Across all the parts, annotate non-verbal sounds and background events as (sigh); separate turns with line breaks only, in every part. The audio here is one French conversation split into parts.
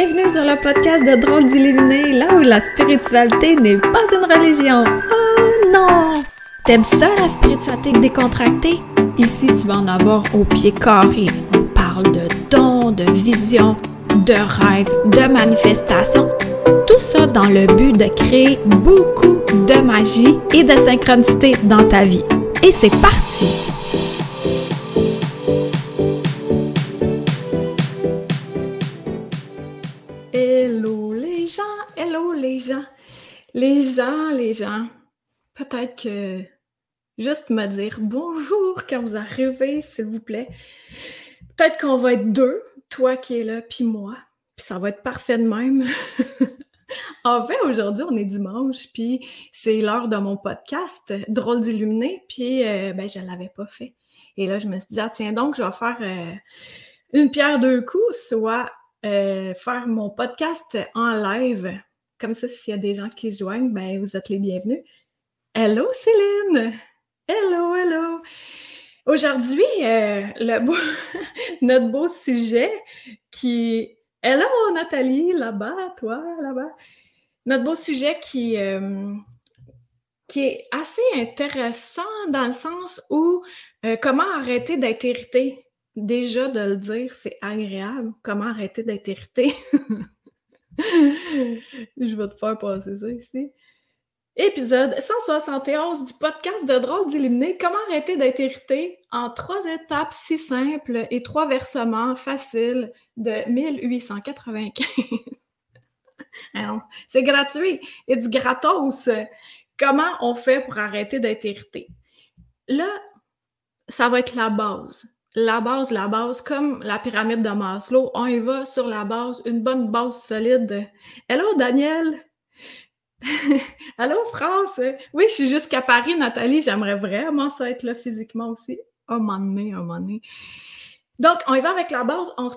Bienvenue sur le podcast de Drôles d'Illuminés, là où la spiritualité n'est pas une religion. Oh non! T'aimes ça, la spiritualité décontractée? Ici, tu vas en avoir au pied carré. On parle de dons, de visions, de rêves, de manifestations. Tout ça dans le but de créer beaucoup de magie et de synchronicité dans ta vie. Et c'est parti! Les gens, les gens. Peut-être que juste me dire bonjour quand vous arrivez, s'il vous plaît. Peut-être qu'on va être deux, toi qui es là, puis moi, puis ça va être parfait de même. (laughs) en fait, aujourd'hui, on est dimanche, puis c'est l'heure de mon podcast, Drôle d'illuminé, puis euh, ben, je ne l'avais pas fait. Et là, je me suis dit, ah, tiens donc, je vais faire euh, une pierre deux coups, soit euh, faire mon podcast en live. Comme ça, s'il y a des gens qui se joignent, ben, vous êtes les bienvenus. Hello Céline! Hello, hello! Aujourd'hui, euh, (laughs) notre beau sujet qui... Hello Nathalie, là-bas, toi, là-bas. Notre beau sujet qui, euh, qui est assez intéressant dans le sens où comment arrêter d'être irrité? Déjà de le dire, c'est agréable. Comment arrêter d'être irrité? (laughs) (laughs) Je vais te faire passer ça ici. Épisode 171 du podcast de Drôle d'Illuminer. Comment arrêter d'être irrité en trois étapes si simples et trois versements faciles de 1895. (laughs) c'est gratuit. et du gratos. Comment on fait pour arrêter d'être irrité? Là, ça va être la base la base, la base, comme la pyramide de Maslow, on y va sur la base, une bonne base solide. Hello Daniel! (laughs) Allô France! Oui, je suis jusqu'à Paris, Nathalie, j'aimerais vraiment ça être là physiquement aussi. Un moment donné, un moment donné. Donc, on y va avec la base. On se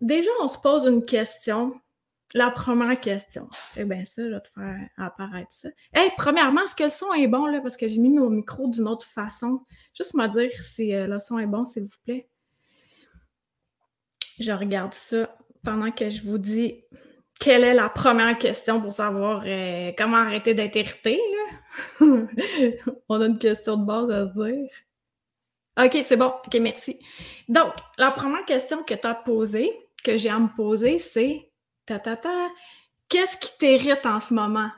Déjà, on se pose une question. La première question. C'est bien ça, je vais te faire apparaître ça. Hey, premièrement, est-ce que le son est bon, là? Parce que j'ai mis mon micro d'une autre façon. Juste me dire si euh, le son est bon, s'il vous plaît. Je regarde ça pendant que je vous dis quelle est la première question pour savoir euh, comment arrêter d'être irrité. (laughs) On a une question de base à se dire. OK, c'est bon. OK, merci. Donc, la première question que tu as posée, que j'ai à me poser, c'est ta, ta, ta. Qu'est-ce qui t'irrite en ce moment?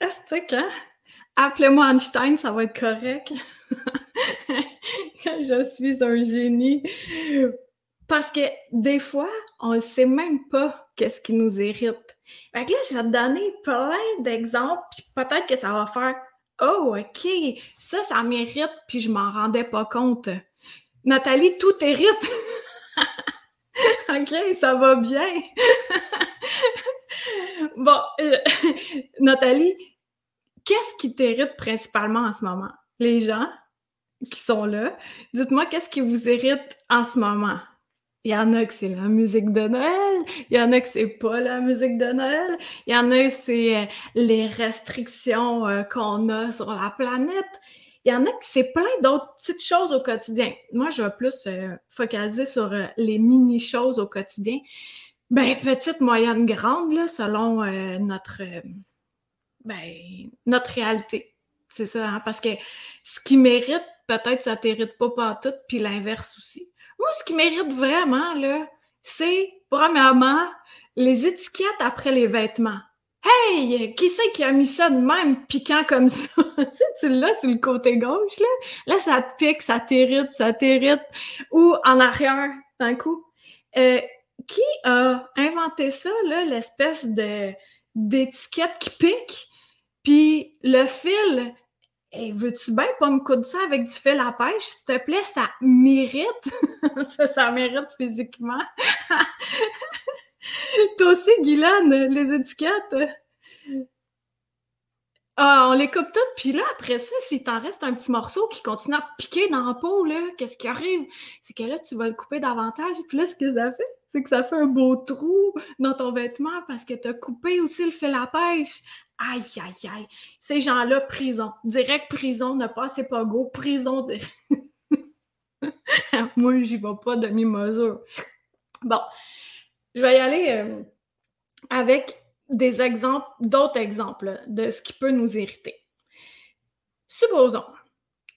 Est-ce que, hein? Appelez-moi Einstein, ça va être correct. (laughs) je suis un génie. Parce que des fois, on ne sait même pas qu'est-ce qui nous irrite. Fait que là, je vais te donner plein d'exemples, puis peut-être que ça va faire Oh, OK, ça, ça m'irrite, puis je m'en rendais pas compte. Nathalie, tout irrite. (laughs) OK, ça va bien. (laughs) bon, euh, (laughs) Nathalie, qu'est-ce qui t'irrite principalement en ce moment? Les gens qui sont là, dites-moi qu'est-ce qui vous irrite en ce moment? Il y en a que c'est la musique de Noël, il y en a que c'est pas la musique de Noël, il y en a que c'est euh, les restrictions euh, qu'on a sur la planète, il y en a que c'est plein d'autres petites choses au quotidien. Moi, je vais plus focaliser sur les mini-choses au quotidien. Ben, petite, moyenne, grande, là, selon euh, notre, ben, notre réalité. C'est ça, hein? parce que ce qui mérite, peut-être ça t'hérite pas tout, puis l'inverse aussi. Moi, ce qui mérite vraiment, là, c'est, premièrement, les étiquettes après les vêtements. Hey, qui c'est qui a mis ça de même piquant comme ça? (laughs) tu sais, tu l'as sur le côté gauche, là. Là, ça te pique, ça t'irrite, ça t'irrite. Ou en arrière, d'un coup. Euh, qui a inventé ça, l'espèce de d'étiquette qui pique? Puis le fil, hey, veux-tu bien pas me coudre ça avec du fil à pêche? S'il te plaît, ça mérite. (laughs) ça, ça mérite physiquement. (laughs) Toi aussi, Guylaine, les étiquettes. Ah, on les coupe toutes, puis là, après ça, s'il t'en reste un petit morceau qui continue à piquer dans peau, là, qu'est-ce qui arrive? C'est que là, tu vas le couper davantage, puis là, ce que ça fait, c'est que ça fait un beau trou dans ton vêtement parce que tu as coupé aussi le fil à pêche. Aïe, aïe, aïe. Ces gens-là, prison. Direct prison, ne passez pas go, prison. Direct. (laughs) Moi, j'y vais pas demi-mesure. Bon, je vais y aller. Euh, avec des exemples, d'autres exemples de ce qui peut nous irriter. Supposons,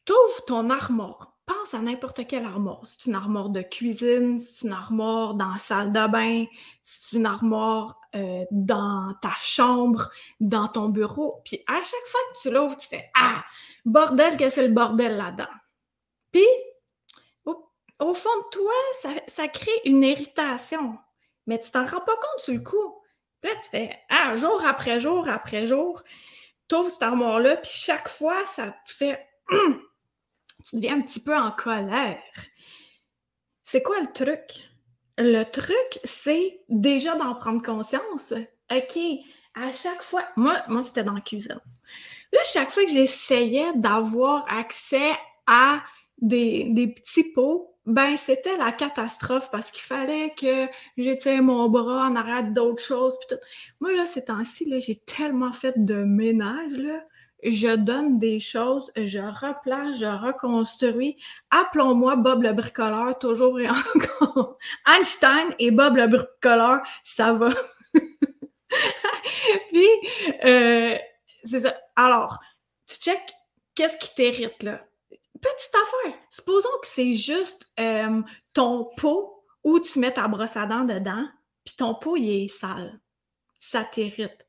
tu ouvres ton armoire. Pense à n'importe quelle armoire. C'est une armoire de cuisine, c'est une armoire dans la salle de bain, c'est une armoire euh, dans ta chambre, dans ton bureau. Puis à chaque fois que tu l'ouvres, tu fais Ah, bordel, que c'est le bordel là-dedans. Puis, au, fond de toi, ça, crée une irritation. Mais tu t'en rends pas compte sur le coup. Puis là, tu fais Ah, jour après jour après jour, tu ouvres cette armoire-là, puis chaque fois, ça te fait (clears throat) tu deviens un petit peu en colère. C'est quoi le truc? Le truc, c'est déjà d'en prendre conscience. OK, à chaque fois, moi, moi c'était dans la cuisine. Là, chaque fois que j'essayais d'avoir accès à des, des petits pots, ben c'était la catastrophe parce qu'il fallait que j'étire mon bras en arrière d'autres choses. Moi, là, ces temps-ci, j'ai tellement fait de ménage, je donne des choses, je replace, je reconstruis. Appelons-moi Bob le bricoleur, toujours et (laughs) encore. Einstein et Bob le bricoleur, ça va. (laughs) Puis, euh, c'est ça. Alors, tu check qu'est-ce qui t'hérite, là. Petite affaire. Supposons que c'est juste euh, ton pot où tu mets ta brosse à dents dedans, puis ton pot, il est sale. Ça t'hérite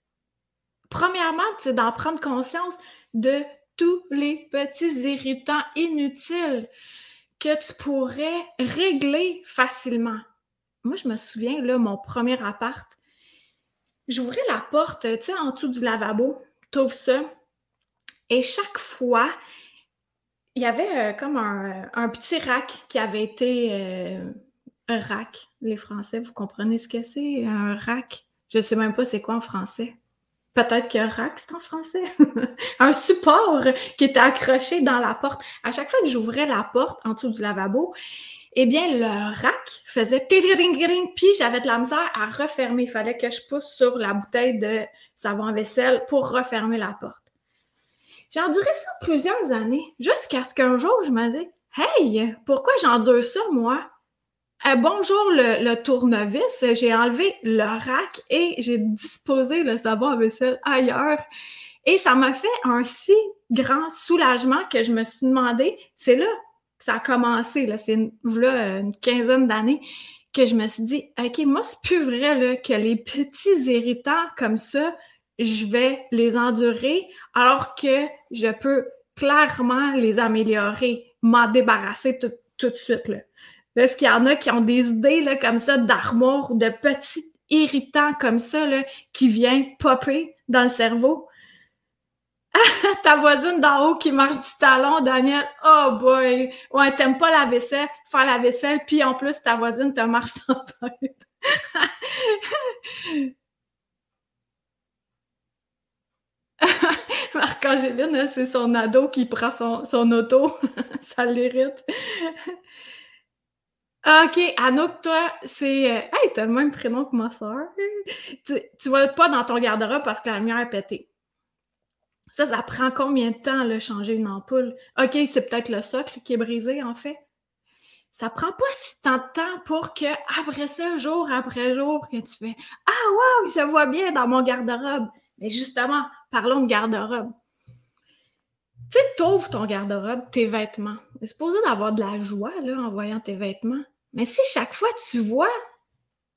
premièrement, c'est d'en prendre conscience de tous les petits irritants inutiles que tu pourrais régler facilement. Moi, je me souviens, là, mon premier appart, j'ouvrais la porte, tu sais, en dessous du lavabo, ouvres ça, et chaque fois, il y avait euh, comme un, petit rack qui avait été euh, un rack. Les Français, vous comprenez ce que c'est, un rack? Je sais même pas c'est quoi en français peut-être que rack, c'est en français, (laughs) un support qui était accroché dans la porte. À chaque fois que j'ouvrais la porte en dessous du lavabo, eh bien, le rack faisait puis j'avais de la misère à refermer. Il fallait que je pousse sur la bouteille de savon vaisselle pour refermer la porte. J'ai enduré ça plusieurs années, jusqu'à ce qu'un jour, je me dis, Hey, pourquoi j'endure ça, moi? Euh, bonjour le, tournevis, j'ai enlevé le rack et j'ai disposé le savon à vaisselle ailleurs. Et ça m'a fait un si grand soulagement que je me suis demandé, c'est là que ça a commencé, là, c'est une, une quinzaine d'années, que je me suis dit, OK, moi, c'est plus vrai là, que les petits irritants comme ça, je vais les endurer alors que je peux clairement les améliorer, m'en débarrasser tout, tout de suite. Là. Est-ce qu'il y en a qui ont des idées comme ça d'armoire de petits irritants comme ça qui viennent popper dans le cerveau? (laughs) Ta voisine d'en haut qui marche du talon, Daniel. Oh boy! Ouais, t'aimes pas la vaisselle, faire la vaisselle, puis en plus, ta voisine te marche (laughs) sans tête. (laughs) Marc-Angéline, c'est son ado qui prend son auto. ça l'irrite. OK, Anouk, toi, c'est. Euh, hey, t'as le même prénom que ma soeur. Tu, tu vas pas dans ton garde-robe parce que la lumière est pétée. Ça, ça prend combien de temps, là, changer une ampoule? OK, c'est peut-être le socle qui est brisé, en fait. Ça prend pas si tant de temps pour que, après ça, jour après jour, que tu fais Ah, wow, je vois bien dans mon garde-robe. Mais justement, parlons de garde-robe. Tu sais, t'ouvres ton garde-robe, tes vêtements. C'est supposé d'avoir de la joie, là, en voyant tes vêtements. Mais si chaque fois tu vois,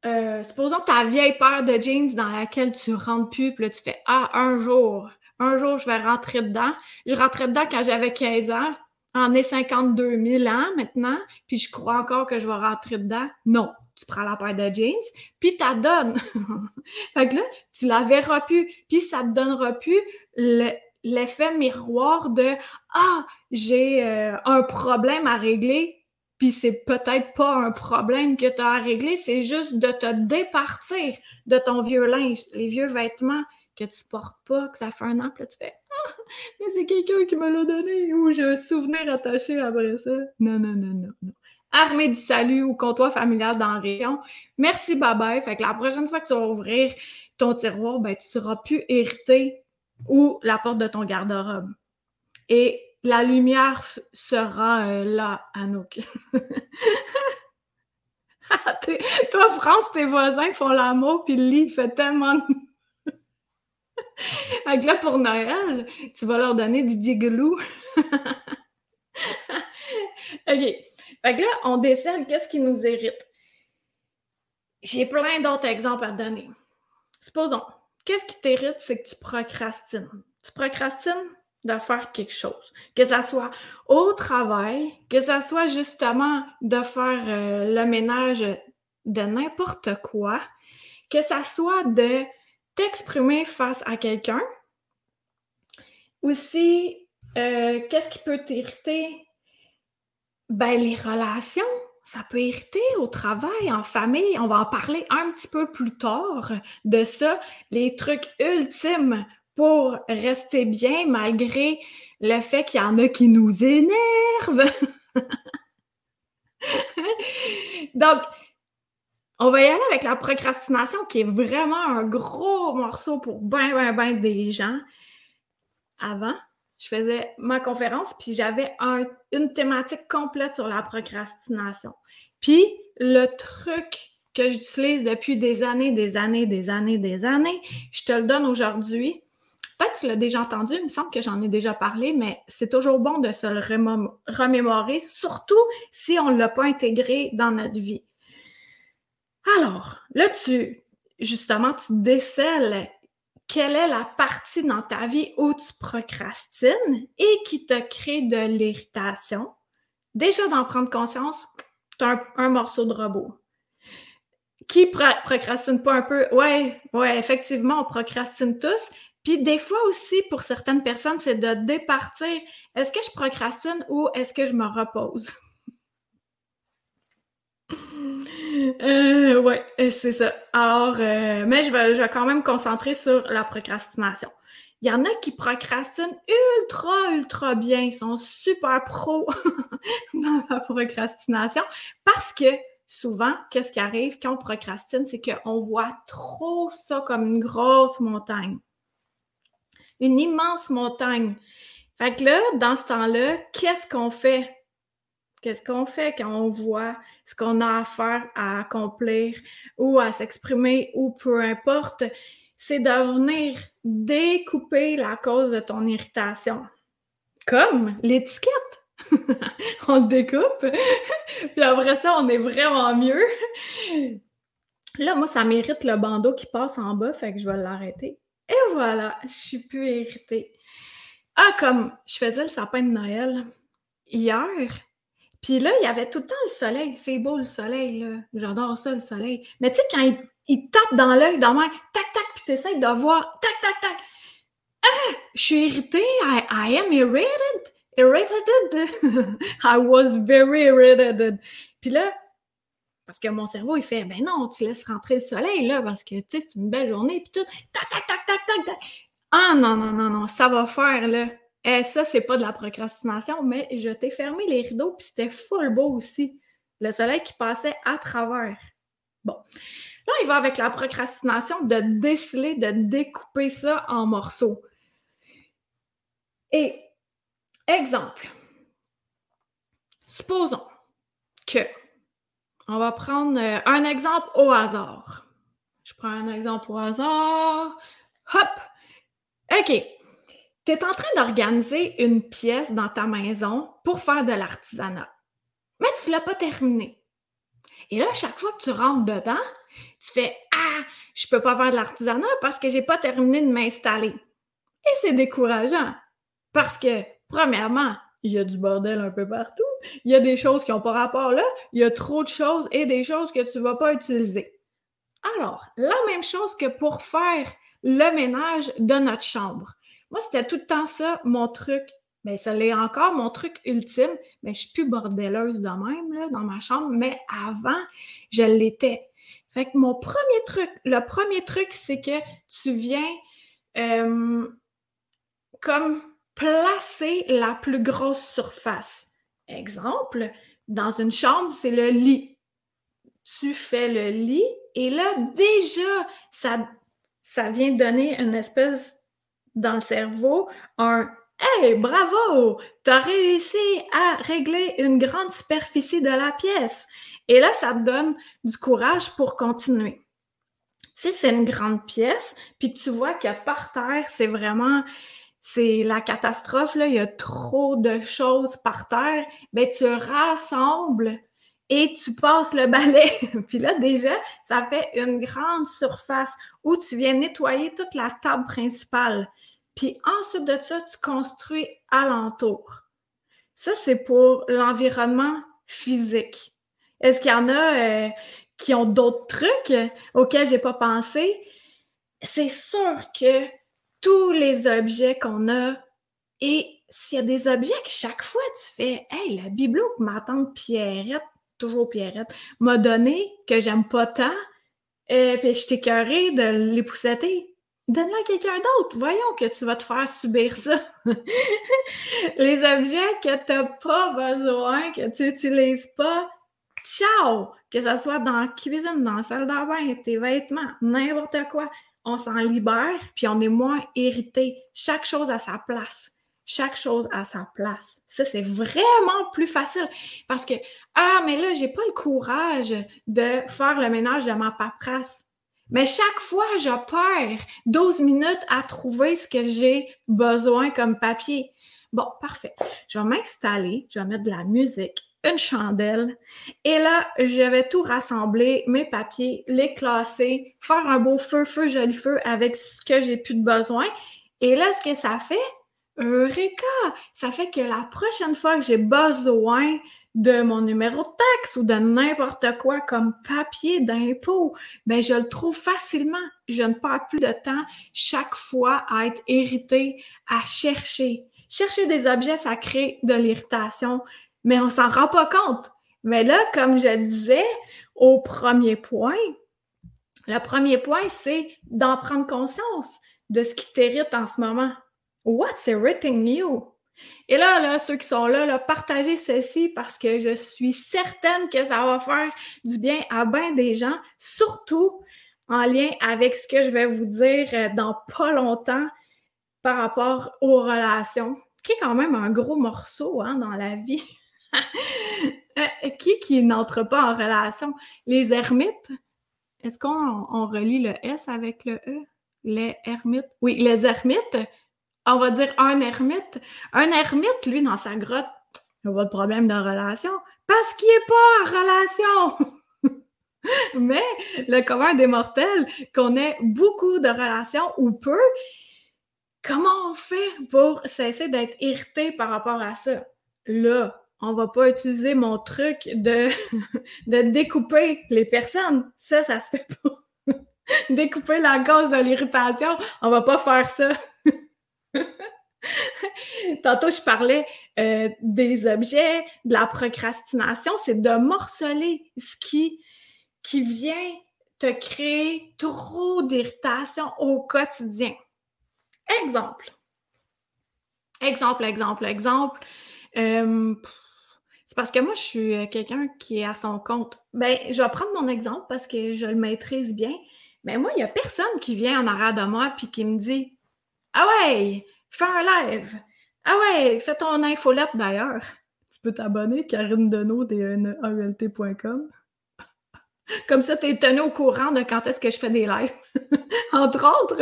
euh, supposons ta vieille paire de jeans dans laquelle tu rentres plus, puis là tu fais Ah, un jour, un jour je vais rentrer dedans. Je rentrais dedans quand j'avais 15 ans. En est 52 000 ans maintenant, puis je crois encore que je vais rentrer dedans. Non, tu prends la paire de jeans, puis tu donnes. (laughs) fait que là, tu la verras plus, puis ça te donnera plus l'effet miroir de Ah, j'ai euh, un problème à régler puis c'est peut-être pas un problème que tu as à régler, c'est juste de te départir de ton vieux linge, les vieux vêtements que tu portes pas, que ça fait un an, là tu fais ah, mais c'est quelqu'un qui me l'a donné ou j'ai un souvenir attaché après ça. Non, non, non, non, non. Armée du salut ou comptoir familial dans la région. Merci, bye bye. Fait que la prochaine fois que tu vas ouvrir ton tiroir, ben, tu seras plus hérité ou la porte de ton garde-robe. Et la lumière sera euh, là, Anouk. (laughs) Toi, France, tes voisins font l'amour, puis le lit fait tellement de... (laughs) fait là, pour Noël, tu vas leur donner du gigolou. (laughs) OK. Fait que là, on décèle qu'est-ce qui nous hérite. J'ai plein d'autres exemples à donner. Supposons, qu'est-ce qui t'hérite, c'est que tu procrastines. Tu procrastines de faire quelque chose. Que ça soit au travail, que ça soit justement de faire euh, le ménage de n'importe quoi, que ça soit de t'exprimer face à quelqu'un. Aussi, euh, qu'est-ce qui peut t'irriter? Ben, les relations, ça peut irriter au travail, en famille. On va en parler un petit peu plus tard de ça. Les trucs ultimes pour rester bien malgré le fait qu'il y en a qui nous énervent. (laughs) Donc, on va y aller avec la procrastination qui est vraiment un gros morceau pour ben, ben, ben des gens. Avant, je faisais ma conférence, puis j'avais une thématique complète sur la procrastination. Puis le truc que j'utilise depuis des années, des années, des années, des années, je te le donne aujourd'hui. Peut-être que tu l'as déjà entendu, il me semble que j'en ai déjà parlé, mais c'est toujours bon de se le remémorer, surtout si on ne l'a pas intégré dans notre vie. Alors, là, tu, justement, tu décèles quelle est la partie dans ta vie où tu procrastines et qui te crée de l'irritation? Déjà, d'en prendre conscience, tu as un, morceau de robot. Qui procrastine pas un peu? Ouais, ouais, effectivement, on procrastine tous. Puis des fois aussi, pour certaines personnes, c'est de départir. Est-ce que je procrastine ou est-ce que je me repose? (laughs) Euh, ouais, euh, c'est ça. Alors, euh, mais je vais, je vais quand même me concentrer sur la procrastination. Il y en a qui procrastinent ultra, ultra bien. Ils sont super pros (laughs) dans la procrastination parce que souvent, qu'est-ce qui arrive quand on procrastine? C'est qu'on voit trop ça comme une grosse montagne. Une immense montagne. Fait que là, dans ce temps-là, qu'est-ce qu'on fait? Qu'est-ce qu'on fait quand on voit ce qu'on a à faire, à accomplir ou à s'exprimer ou peu importe? C'est de venir découper la cause de ton irritation. Comme l'étiquette. (laughs) on découpe, puis après ça, on est vraiment mieux. Là, moi, ça mérite le bandeau qui passe en bas, fait que je vais l'arrêter. Et voilà, je suis plus irritée. Ah, comme je faisais le sapin de Noël hier, puis là, il y avait tout le temps le soleil. C'est beau le soleil, là. J'adore ça, le soleil. Mais tu sais, quand il, tape dans l'œil dans moi, tac, tac, puis essaies de voir, tac, tac, tac. Ah! Je suis irritée. I, am irritated. Irritated. (laughs) I was very irritated. Puis là, parce que mon cerveau, il fait, ben non, tu laisses rentrer le soleil, là, parce que, tu sais, c'est une belle journée, puis tout, tac, tac, tac, tac, tac, tac. Ah non, non, non, non, ça va faire, là. Eh, ça, c'est pas de la procrastination, mais je t'ai fermé les rideaux, puis c'était full beau aussi. Le soleil qui passait à travers. Bon. Là, il va avec la procrastination de déceler, de découper ça en morceaux. Et, exemple, supposons que, on va prendre euh, un exemple au hasard. Je prends un exemple au hasard. Hop! OK. Tu es en train d'organiser une pièce dans ta maison pour faire de l'artisanat, mais tu ne l'as pas terminé. Et là, chaque fois que tu rentres dedans, tu fais Ah, je ne peux pas faire de l'artisanat parce que je n'ai pas terminé de m'installer. Et c'est décourageant parce que, premièrement, il y a du bordel un peu partout. Il y a des choses qui n'ont pas rapport là. Il y a trop de choses et des choses que tu ne vas pas utiliser. Alors, la même chose que pour faire le ménage de notre chambre. Moi, c'était tout le temps ça, mon truc. Mais ça l'est encore, mon truc ultime. Mais je suis plus bordeleuse de même, là, dans ma chambre. Mais avant, je l'étais. Fait que mon premier truc, le premier truc, c'est que tu viens euh, comme placer la plus grosse surface. Exemple, dans une chambre, c'est le lit. Tu fais le lit et là, déjà, ça, vient donner une espèce dans le cerveau un Hey, bravo! Tu as réussi à régler une grande superficie de la pièce. Et là, ça te donne du courage pour continuer. Si c'est une grande pièce, puis tu vois que par terre, c'est vraiment c'est la catastrophe, là, il y a trop de choses par terre, ben tu rassembles et tu passes le balai. (laughs) puis là, déjà, ça fait une grande surface où tu viens nettoyer toute la table principale. Puis ensuite de ça, tu construis alentour. Ça, c'est pour l'environnement physique. Est-ce qu'il y en a euh, qui ont d'autres trucs auxquels j'ai pas pensé? C'est sûr que tous les objets qu'on a, et s'il y a des objets que chaque fois tu fais, hey, la bibelot que ma Pierrette, toujours Pierrette, m'a donné, que j'aime pas tant, et euh, puis je t'écœurais de les poussetter. Donne-le à quelqu'un d'autre. Voyons que tu vas te faire subir ça. (laughs) les objets que tu n'as pas besoin, que tu n'utilises pas, ciao! Que ce soit dans la cuisine, dans la salle de bain, tes vêtements, n'importe quoi. On s'en libère, puis on est moins irrité. Chaque chose à sa place. Chaque chose à sa place. Ça, c'est vraiment plus facile. Parce que, ah, mais là, j'ai pas le courage de faire le ménage de ma paperasse. Mais chaque fois, je perds 12 minutes à trouver ce que j'ai besoin comme papier. Bon, parfait. Je vais m'installer, je vais mettre de la musique, une chandelle. Et là, je vais tout rassembler, mes papiers, les classer, faire un beau feu, feu, joli feu avec ce que j'ai plus de besoin. Et là, ce que ça fait, Eureka! Ça fait que la prochaine fois que j'ai besoin de mon numéro de taxe ou de n'importe quoi comme papier d'impôt, ben je le trouve facilement. Je ne perds plus de temps chaque fois à être irrité, à chercher. Chercher des objets, ça crée de l'irritation, mais on s'en rend pas compte. Mais là, comme je disais au premier point, le premier point, c'est d'en prendre conscience de ce qui t'irrite en ce moment. What's irritating you? Et là, là, ceux qui sont là, partagez ceci parce que je suis certaine que ça va faire du bien à bien des gens, surtout en lien avec ce que je vais vous dire euh, dans pas longtemps par rapport aux relations, qui est quand même un gros morceau hein, dans la vie. (laughs) Euh, qui qui n'entre pas en relation? Les ermites? Est-ce qu'on relie le S avec le E? Les ermites? Oui, les ermites on va dire un ermite. Un ermite, lui, dans sa grotte, il n'a pas de problème de relation parce qu'il n'est pas en relation. (laughs) Mais le commun des mortels connaît beaucoup de relations ou peu. Comment on fait pour cesser d'être irrité par rapport à ça? Là, on va pas utiliser mon truc de, (laughs) de découper les personnes. Ça, ça se fait pas. (laughs) découper la cause de l'irritation, on va pas faire ça. (laughs) Tantôt, je parlais euh, des objets, de la procrastination, c'est de morceler ce qui, qui vient te créer trop d'irritation au quotidien. Exemple. Exemple, exemple, exemple. Euh, c'est parce que moi, je suis quelqu'un qui est à son compte. Ben, je vais prendre mon exemple parce que je le maîtrise bien. Mais moi, il n'y a personne qui vient en arrière de moi et qui me dit ah ouais, fais un live. Ah ouais, fais ton infolette d'ailleurs. Tu peux t'abonner, Karine Deneau, dneult.com. (laughs) Comme ça, tu es tenu au courant de quand est-ce que je fais des lives. (laughs) Entre autres,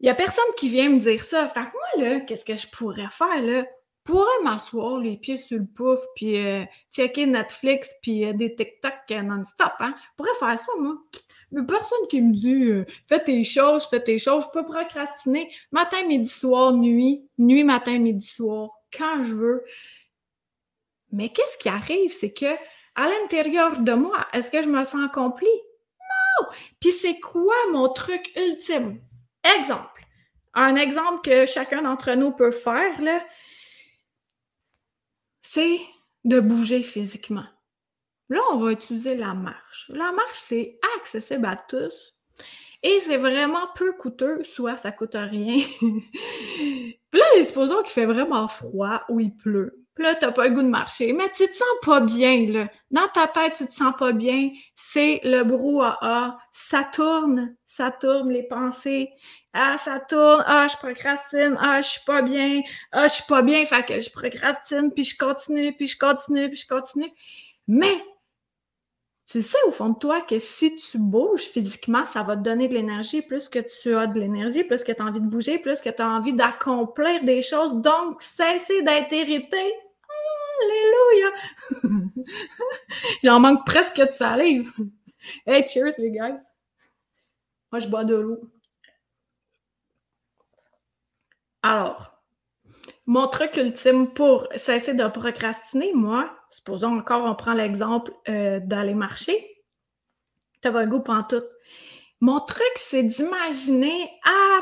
il n'y a personne qui vient me dire ça. Fait que moi, là, qu'est-ce que je pourrais faire, là? Pourrais m'asseoir les pieds sur le pouf, puis euh, checker Netflix, puis euh, des TikTok euh, non-stop, hein? Je pourrais faire ça, moi. Mais personne qui me dit fais tes choses, fais tes choses. Je peux procrastiner matin, midi, soir, nuit, nuit, matin, midi, soir, quand je veux. Mais qu'est-ce qui arrive? C'est que à l'intérieur de moi, est-ce que je me sens accomplie? Non! Puis c'est quoi mon truc ultime? Exemple. Un exemple que chacun d'entre nous peut faire, là, c'est de bouger physiquement. Là, on va utiliser la marche. La marche, c'est accessible à tous et c'est vraiment peu coûteux, soit ça coûte rien. (laughs) Puis là, supposons qu'il fait vraiment froid ou il pleut. Puis là, t'as pas le goût de marcher. Mais tu te sens pas bien, là. Dans ta tête, tu te sens pas bien. C'est le brouhaha. Ça tourne, ça tourne les pensées. Ah, ça tourne. Ah, je procrastine. Ah, je suis pas bien. Ah, je suis pas bien. Fait que je procrastine, puis je continue, puis je continue, puis je continue. Mais tu sais au fond de toi que si tu bouges physiquement, ça va te donner de l'énergie. Plus que tu as de l'énergie, plus que tu as envie de bouger, plus que tu as envie d'accomplir des choses. Donc, cesser d'être irrité. Alléluia! (laughs) J'en manque presque de salive. Hey, cheers les gars! Moi, je bois de l'eau. Alors, mon truc ultime pour cesser de procrastiner, moi, supposons encore, on prend l'exemple euh, d'aller marcher. Tu pas le goût tout. Mon truc, c'est d'imaginer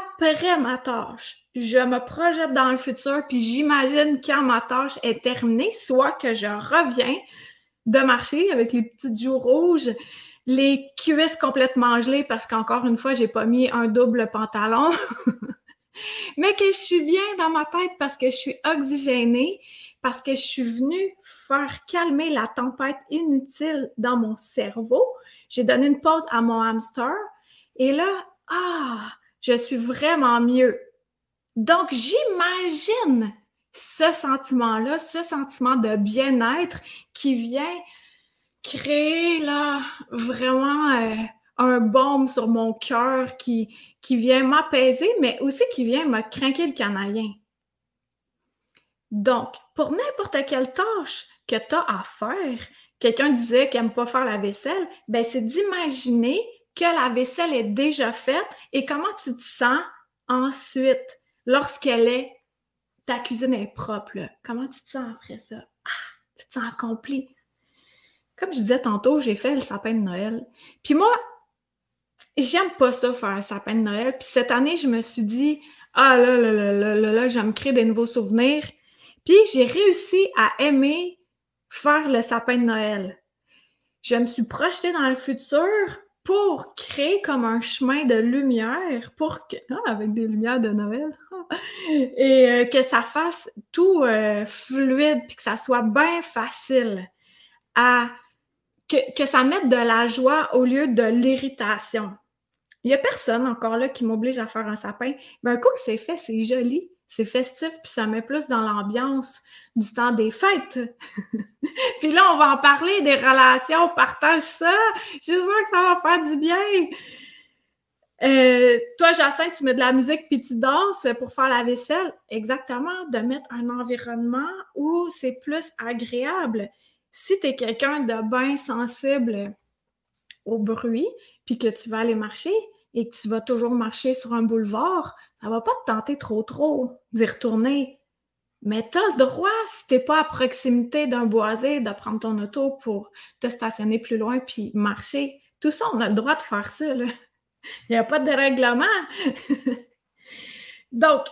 après ma tâche. Je me projette dans le futur, puis j'imagine quand ma tâche est terminée, soit que je reviens de marcher avec les petites joues rouges, les cuisses complètement gelées parce qu'encore une fois, j'ai pas mis un double pantalon. (laughs) mais que je suis bien dans ma tête parce que je suis oxygénée, parce que je suis venue faire calmer la tempête inutile dans mon cerveau. J'ai donné une pause à mon hamster et là, ah, je suis vraiment mieux. Donc, j'imagine ce sentiment-là, ce sentiment de bien-être qui vient créer là vraiment euh, un baume sur mon cœur qui, vient m'apaiser, mais aussi qui vient me craquer le canadien. Donc, pour n'importe quelle tâche que tu as à faire, quelqu'un disait qu'il n'aime pas faire la vaisselle, ben c'est d'imaginer que la vaisselle est déjà faite et comment tu te sens ensuite lorsqu'elle est ta cuisine est propre. Comment tu te sens après ça? Ah, tu te sens accompli. Comme je disais tantôt, j'ai fait le sapin de Noël. Puis moi, j'aime pas ça faire un sapin de Noël. Puis cette année, je me suis dit, ah là là là là là, là je créer des nouveaux souvenirs. Puis j'ai réussi à aimer faire le sapin de Noël. Je me suis projetée dans le futur pour créer comme un chemin de lumière, pour que, ah, avec des lumières de Noël, (laughs) et euh, que ça fasse tout euh, fluide, puis que ça soit bien facile à que, que, ça mette de la joie au lieu de l'irritation. Il n'y a personne encore là qui m'oblige à faire un sapin. Mais un coup que c'est fait, c'est joli, c'est festif, puis ça met plus dans l'ambiance du temps des fêtes. (laughs) puis là, on va en parler des relations, partage ça. Je suis sûre que ça va faire du bien. Euh, toi, Jacinthe, tu mets de la musique puis tu danses pour faire la vaisselle. Exactement, de mettre un environnement où c'est plus agréable. Si tu es quelqu'un de bien sensible au bruit, puis que tu vas aller marcher et que tu vas toujours marcher sur un boulevard, ça va pas te tenter trop trop d'y retourner. Mais tu as le droit, si tu n'es pas à proximité d'un boisé, de prendre ton auto pour te stationner plus loin puis marcher. Tout ça, on a le droit de faire ça. (laughs) Il n'y a pas de règlement. (laughs) Donc,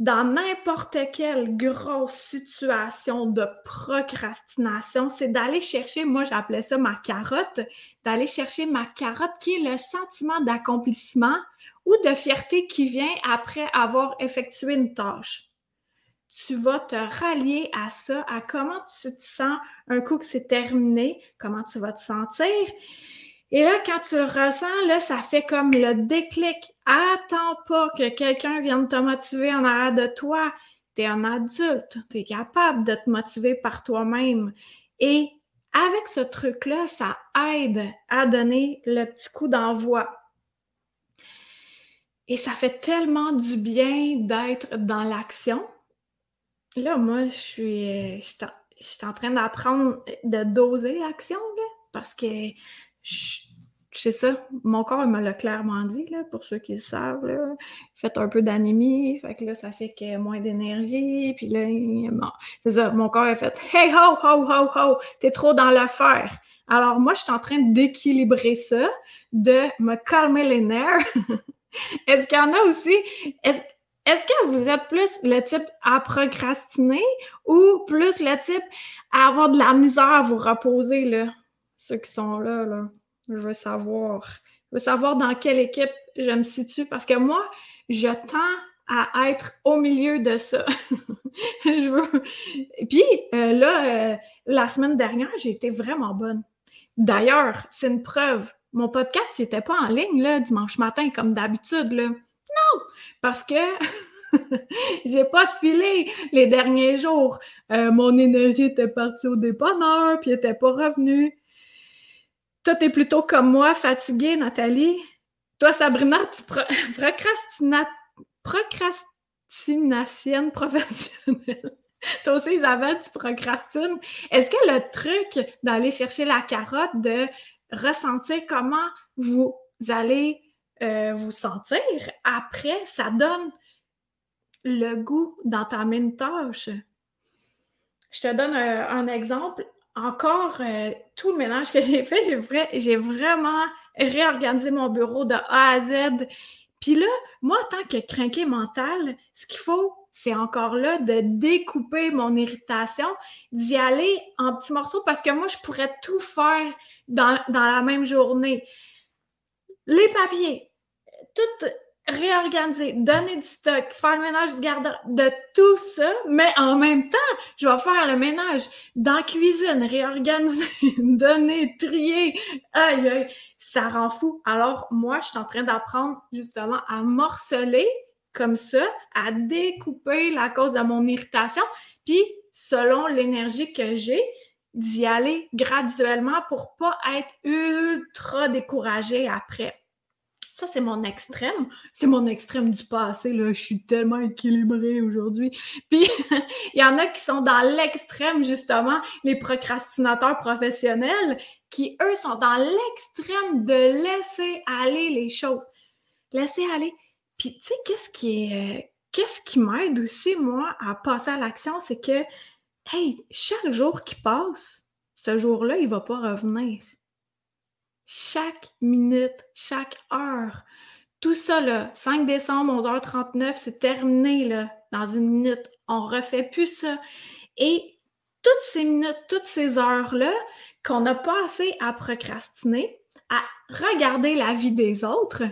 dans n'importe quelle grosse situation de procrastination, c'est d'aller chercher, moi j'appelais ça ma carotte, d'aller chercher ma carotte qui est le sentiment d'accomplissement ou de fierté qui vient après avoir effectué une tâche. Tu vas te rallier à ça, à comment tu te sens un coup que c'est terminé, comment tu vas te sentir. Et là, quand tu le ressens, là, ça fait comme le déclic. Attends pas que quelqu'un vienne te motiver en arrière de toi. Tu es un adulte, tu es capable de te motiver par toi-même. Et avec ce truc-là, ça aide à donner le petit coup d'envoi. Et ça fait tellement du bien d'être dans l'action. Là, moi, je suis, je suis en train d'apprendre de doser l'action, parce que c'est ça, mon corps me l'a clairement dit, là, pour ceux qui le savent. Là. Faites un peu d'anémie, fait que là, ça fait que moins d'énergie. Puis là, c'est ça, mon corps a fait Hey ho, ho, ho, ho, t'es trop dans l'affaire. Alors, moi, je suis en train d'équilibrer ça, de me calmer les nerfs. (laughs) Est-ce qu'il y en a aussi? Est-ce est que vous êtes plus le type à procrastiner ou plus le type à avoir de la misère à vous reposer, là? Ceux qui sont là. Je veux savoir. Je veux savoir dans quelle équipe je me situe parce que moi, je tends à être au milieu de ça. (laughs) je veux. Puis euh, là, euh, la semaine dernière, j'ai été vraiment bonne. D'ailleurs, c'est une preuve. Mon podcast, n'était pas en ligne là, dimanche matin, comme d'habitude. Non! Parce que (laughs) j'ai pas filé les derniers jours. Euh, mon énergie était partie au dépanneur, puis était pas revenue. Toi, t'es plutôt comme moi, fatiguée, Nathalie. Toi, Sabrina, tu pro (laughs) procrastination professionnelle. (laughs) Toi aussi, Isabelle, tu procrastines. Est-ce que le truc d'aller chercher la carotte, de ressentir comment vous allez euh, vous sentir après, ça donne le goût d'entamer une tâche? Je te donne euh, un, exemple. Encore, euh, tout le ménage que j'ai fait, j'ai vraiment réorganisé mon bureau de A à Z. Puis là, moi, tant que crinqué mental, ce qu'il faut, c'est encore là de découper mon irritation, d'y aller en petits morceaux parce que moi, je pourrais tout faire dans, dans la même journée. Les papiers, tout réorganiser, donner du stock, faire le ménage du garde de tout ça, mais en même temps, je vais faire le ménage dans la cuisine, réorganiser, (laughs) donner, trier. Aïe, aïe, ça rend fou. Alors, moi, je suis en train d'apprendre justement à morceler comme ça, à découper la cause de mon irritation, puis selon l'énergie que j'ai, d'y aller graduellement pour pas être ultra découragé après. Ça, c'est mon extrême. C'est mon extrême du passé. Là. Je suis tellement équilibrée aujourd'hui. Puis, (laughs) il y en a qui sont dans l'extrême, justement, les procrastinateurs professionnels, qui, eux, sont dans l'extrême de laisser aller les choses. Laisser aller. Puis, tu sais, qu'est-ce qui. Euh, qu'est-ce qui m'aide aussi, moi, à passer à l'action, c'est que, hey, chaque jour qui passe, ce jour-là, il va pas revenir chaque minute, chaque heure. Tout ça, là, 5 décembre, 11h39, c'est terminé, là, dans une minute. On refait plus ça. Et toutes ces minutes, toutes ces heures-là, qu'on a passé à procrastiner, à regarder la vie des autres,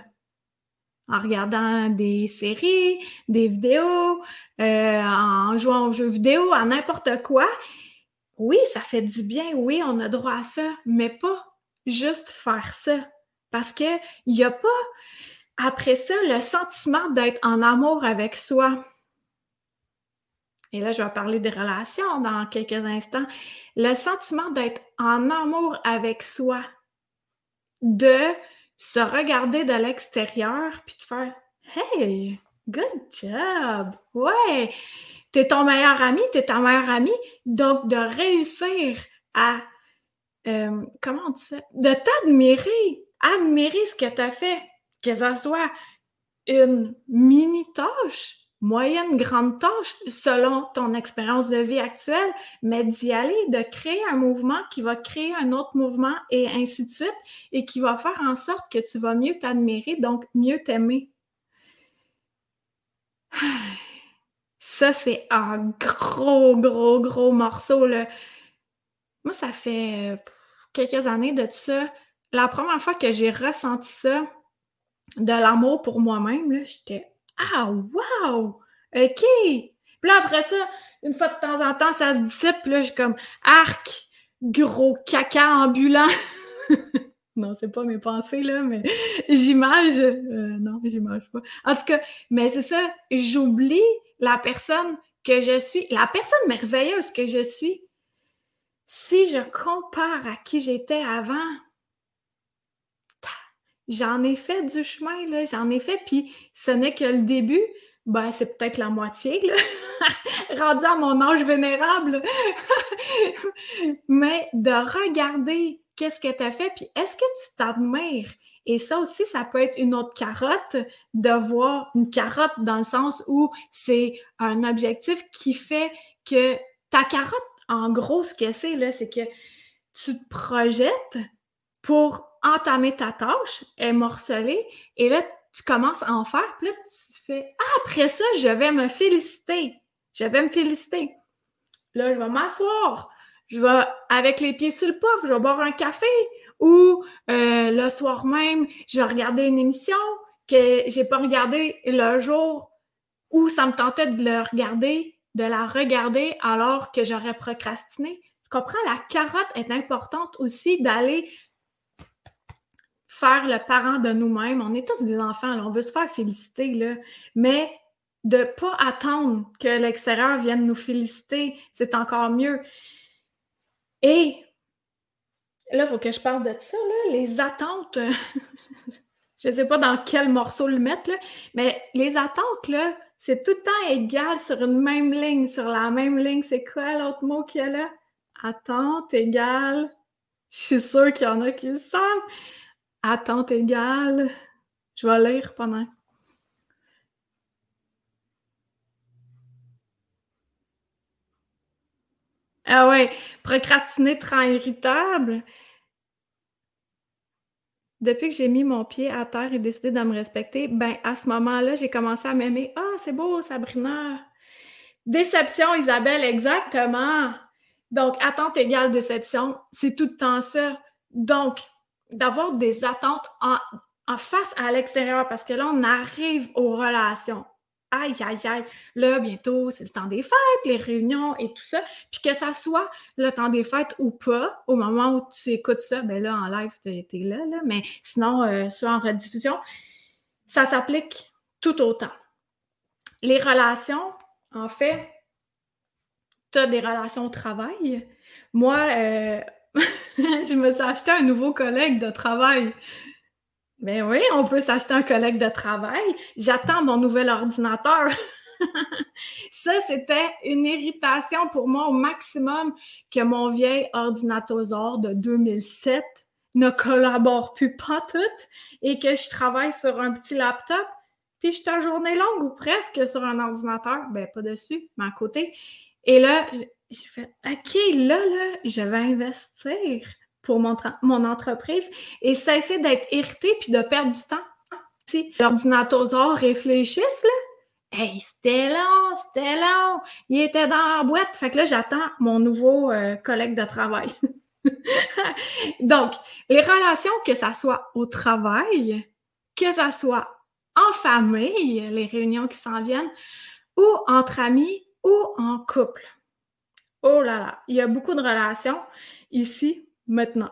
en regardant des séries, des vidéos, euh, en jouant aux jeux vidéo, à n'importe quoi. Oui, ça fait du bien, oui, on a droit à ça, mais pas juste faire ça. Parce qu'il n'y a pas, après ça, le sentiment d'être en amour avec soi. Et là, je vais parler des relations dans quelques instants. Le sentiment d'être en amour avec soi, de se regarder de l'extérieur puis de faire Hey, good job! Ouais, t'es ton meilleur ami, t'es ta meilleure amie. Donc, de réussir à euh, comment on dit ça? De t'admirer, admirer ce que tu as fait, que ce soit une mini tâche, moyenne, grande tâche, selon ton expérience de vie actuelle, mais d'y aller, de créer un mouvement qui va créer un autre mouvement et ainsi de suite, et qui va faire en sorte que tu vas mieux t'admirer, donc mieux t'aimer. (sighs) Ça, c'est un gros, gros, gros morceau. Là. Moi, ça fait euh, quelques années de ça. La première fois que j'ai ressenti ça, de l'amour pour moi-même, j'étais Ah, wow! OK! Puis là, après ça, une fois de temps en temps, ça se dissipe, là, j'ai comme arc, gros caca ambulant. (laughs) non, c'est pas mes pensées, là, mais (laughs) j'image. Euh, non, j'image pas. En tout cas, mais c'est ça, j'oublie la personne que je suis, la personne merveilleuse que je suis si je compare à qui j'étais avant, j'en ai fait du chemin, là, j'en ai fait, puis ce n'est que le début. Ben, c'est peut-être la moitié, là. (laughs) rendu à mon âge vénérable. (laughs) Mais de regarder qu'est-ce que tu as fait, puis est-ce que tu t'admires? Et ça aussi, ça peut être une autre carotte, de voir une carotte dans le sens où c'est un objectif qui fait que ta carotte en gros, ce que c'est, là, c'est que tu te projettes pour entamer ta tâche, est morcelée, et là, tu commences à en faire, puis là, tu fais ah, après ça, je vais me féliciter. Je vais me féliciter. Là, je vais m'asseoir. Je vais, avec les pieds sur le pouf, je vais boire un café. Ou euh, le soir même, je vais regarder une émission que j'ai pas regardée le jour ou ça me tentait de le regarder, de la regarder alors que j'aurais procrastiné. Tu comprends? La carotte est importante aussi d'aller faire le parent de nous-mêmes. On est tous des enfants, on veut se faire féliciter, mais de ne pas attendre que l'extérieur vienne nous féliciter, c'est encore mieux. Et là, il faut que je parle de ça, les attentes. (laughs) je ne sais pas dans quel morceau le mettre, là, mais les attentes, là, c'est tout le temps égal sur une même ligne, sur la même ligne. C'est quoi l'autre mot qu'il y a là? Attente égale. Je suis sûre qu'il y en a qui le savent. Attente égale. Je vais lire pendant. Ah ouais, procrastiner rend irritable. Depuis que j'ai mis mon pied à terre et décidé de me respecter, ben à ce moment-là, j'ai commencé à m'aimer. Ah, c'est beau, Sabrina. Déception, Isabelle, exactement. Donc, attente égale déception, c'est tout le temps ça. Donc, d'avoir des attentes en, en face à l'extérieur, parce que là, on arrive aux relations aïe, aïe, aïe, là, bientôt, c'est le temps des fêtes, les réunions et tout ça. Puis que ça soit le temps des fêtes ou pas, au moment où tu écoutes ça, ben là, en live, tu es, là, là, mais sinon, euh, soit en rediffusion, ça s'applique tout autant. Les relations, en fait, tu as des relations au travail. Moi, euh, (laughs) je me suis acheté un nouveau collègue de travail. Ben oui, on peut s'acheter un collègue de travail. J'attends mon nouvel ordinateur. (laughs) ça, c'était une irritation pour moi au maximum que mon vieil ordinateur de 2007 ne collabore plus pas tout et que je travaille sur un petit laptop, puis en journée longue ou presque sur un ordinateur, ben pas dessus, mais à côté. Et là, j'ai fait OK, là, là, je vais investir pour mon, entreprise et cesser d'être irrité puis de perdre du temps. Si l'ordinateur réfléchisse, là, hey, c'était long, c'était long, il était dans la boîte. Fait que là, j'attends mon nouveau euh, collègue de travail. (laughs) Donc, les relations, que ça soit au travail, que ça soit en famille, les réunions qui s'en viennent, ou entre amis, ou en couple. Oh là là, il y a beaucoup de relations ici maintenant.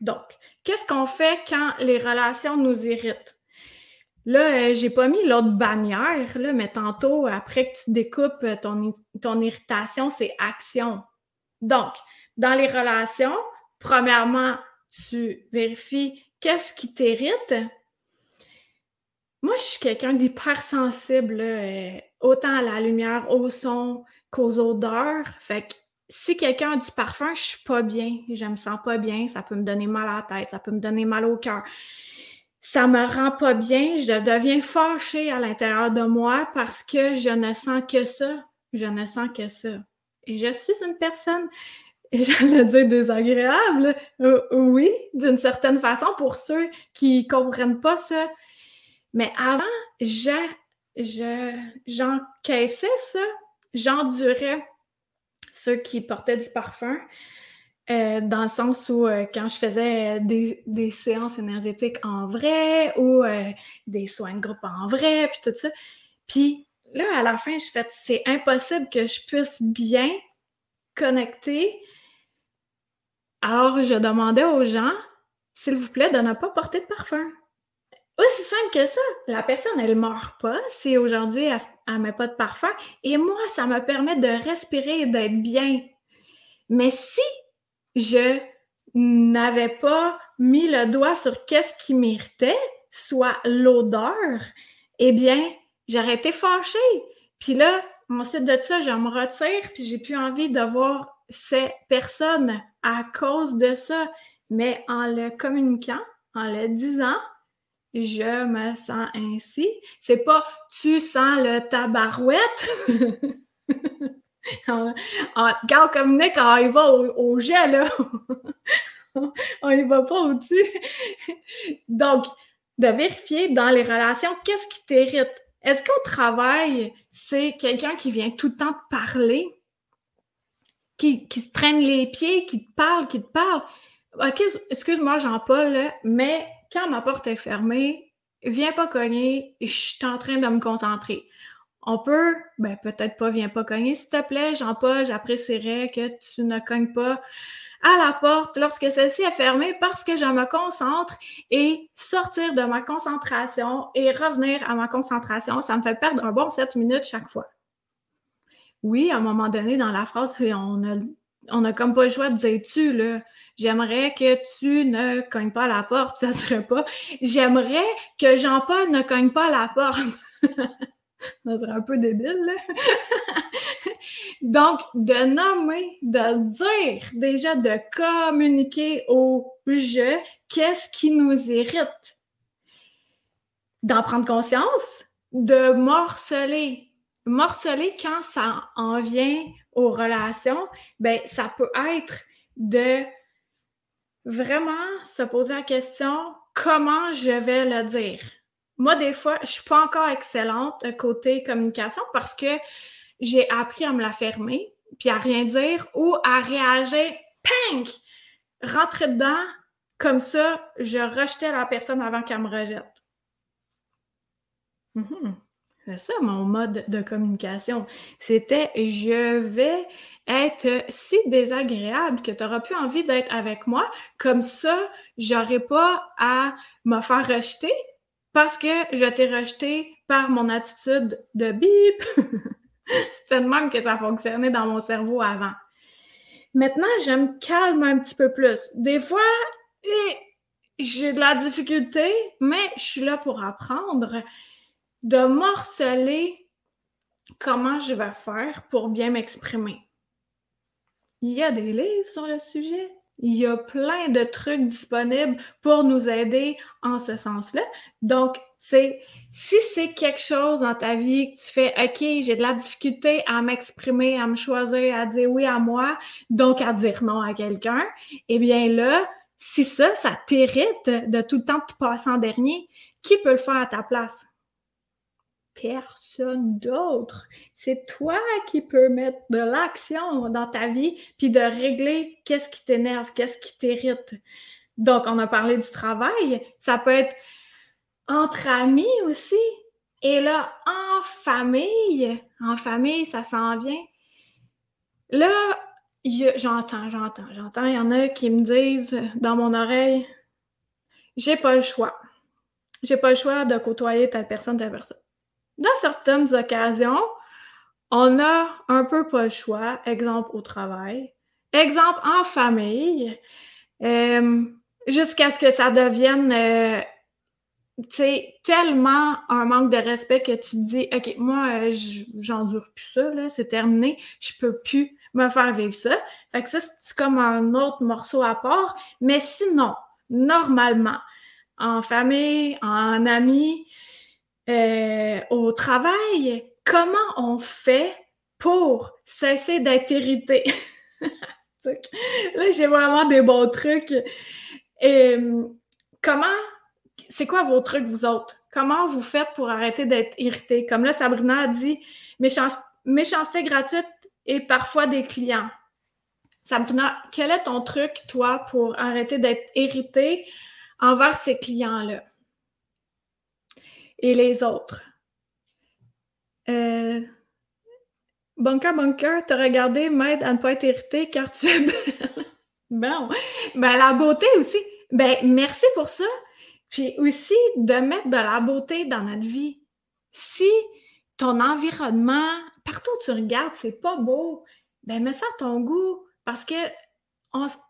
Donc, qu'est-ce qu'on fait quand les relations nous irritent? Là, euh, j'ai pas mis l'autre bannière, là, mais tantôt, après que tu découpes euh, ton, ton irritation, c'est action. Donc, dans les relations, premièrement, tu vérifies qu'est-ce qui t'irrite. Moi, je suis quelqu'un d'hypersensible, euh, autant à la lumière, au son qu'aux odeurs. Fait que si quelqu'un a du parfum, je suis pas bien, je me sens pas bien, ça peut me donner mal à la tête, ça peut me donner mal au cœur. Ça me rend pas bien, je deviens fâchée à l'intérieur de moi parce que je ne sens que ça, je ne sens que ça. je suis une personne, (laughs) j'allais dire désagréable, euh, oui, d'une certaine façon pour ceux qui comprennent pas ça. Mais avant, j'encaissais ça, j'endurais ceux qui portaient du parfum, euh, dans le sens où euh, quand je faisais des, séances énergétiques en vrai ou euh, des soins de groupe en vrai, puis tout ça. Puis là, à la fin, je fais c'est impossible que je puisse bien connecter. Alors, je demandais aux gens, s'il vous plaît, de ne pas porter de parfum. Aussi simple que ça. La personne, elle ne meurt pas si aujourd'hui, elle ne met pas de parfum. Et moi, ça me permet de respirer et d'être bien. Mais si je n'avais pas mis le doigt sur qu'est-ce qui m'irritait, soit l'odeur, eh bien, j'aurais été fâchée. Puis là, ensuite de ça, je me retire, puis j'ai plus envie de voir ces personnes à cause de ça. Mais en le communiquant, en le disant, je me sens ainsi. C'est pas tu sens le tabarouette? quand on communique, on y va au, jet, là. (laughs) on y va pas au-dessus. Donc, de vérifier dans les relations qu'est-ce qui t'irrite? Est-ce qu'au travail, c'est quelqu'un qui vient tout le temps te parler, qui, qui, se traîne les pieds, qui te parle, qui te parle? OK, excuse-moi, Jean-Paul, mais quand ma porte est fermée, viens pas cogner, je suis en train de me concentrer. on peut, ben peut-être pas, viens pas cogner, s'il te plaît, Jean-Paul, j'apprécierais que tu ne cognes pas à la porte lorsque celle-ci est fermée parce que je me concentre et sortir de ma concentration et revenir à ma concentration, ça me fait perdre un bon 7 minutes chaque fois. Oui, à un moment donné, dans la phrase, on a, on a comme pas le choix de dire tu, là. J'aimerais que tu ne cognes pas la porte, ça serait pas. J'aimerais que Jean-Paul ne cogne pas la porte. (laughs) ça serait un peu débile, là. (laughs) Donc, de nommer, de dire, déjà de communiquer au je qu'est-ce qui nous irrite? D'en prendre conscience, de morceler. Morceler quand ça en vient aux relations, ben ça peut être de vraiment se poser la question comment je vais le dire? Moi, des fois, je suis pas encore excellente côté communication parce que j'ai appris à me la fermer, puis à rien dire ou à réagir, pink, rentrer dedans, comme ça, je rejetais la personne avant qu'elle me rejette. Mhm. C'est ça mon mode de communication. C'était je vais être si désagréable que tu n'auras plus envie d'être avec moi. Comme ça, j'aurai pas à me faire rejeter parce que je t'ai rejeté par mon attitude de bip. (laughs) C'était de même que ça fonctionnait dans mon cerveau avant. Maintenant, je me calme un petit peu plus. Des fois, eh, j'ai de la difficulté, mais je suis là pour apprendre de morceler comment je vais faire pour bien m'exprimer. Il y a des livres sur le sujet. Il y a plein de trucs disponibles pour nous aider en ce sens-là. Donc, c'est si c'est quelque chose dans ta vie que tu fais OK, j'ai de la difficulté à m'exprimer, à me choisir, à dire oui à moi, donc à dire non à quelqu'un, eh bien là, si ça, ça t'irrite de tout le temps te passer en dernier, qui peut le faire à ta place? Personne d'autre. C'est toi qui peux mettre de l'action dans ta vie, puis de régler qu'est-ce qui t'énerve, qu'est-ce qui t'irrite. Donc, on a parlé du travail, ça peut être entre amis aussi. Et là, en famille, en famille, ça s'en vient. Là, j'entends, j'entends, j'entends. Il y en a qui me disent dans mon oreille, j'ai pas le choix. J'ai pas le choix de côtoyer telle personne, telle personne dans certaines occasions, on a un peu pas le choix. Exemple au travail, exemple en famille, euh, jusqu'à ce que ça devienne euh, tellement un manque de respect que tu te dis OK, moi, euh, j'endure plus ça, là, c'est terminé, je peux plus me faire vivre ça. Fait que ça, c'est comme un autre morceau à part. Mais sinon, normalement, en famille, en amis, euh, au travail, comment on fait pour cesser d'être irrité? (laughs) Là, j'ai vraiment des bons trucs. Et, comment, c'est quoi vos trucs, vous autres? Comment vous faites pour arrêter d'être irrité? Comme là, Sabrina a dit, méchanceté gratuite et parfois des clients. Sabrina, quel est ton truc, toi, pour arrêter d'être irrité envers ces clients-là? Et les autres. Euh, bunker, bunker, t'as regardé m'aide à ne pas être irrité car tu es (laughs) bon. Ben, la beauté aussi. Ben, merci pour ça. Puis aussi de mettre de la beauté dans notre vie. Si ton environnement, partout où tu regardes, c'est pas beau, ben mets ça à ton goût. Parce que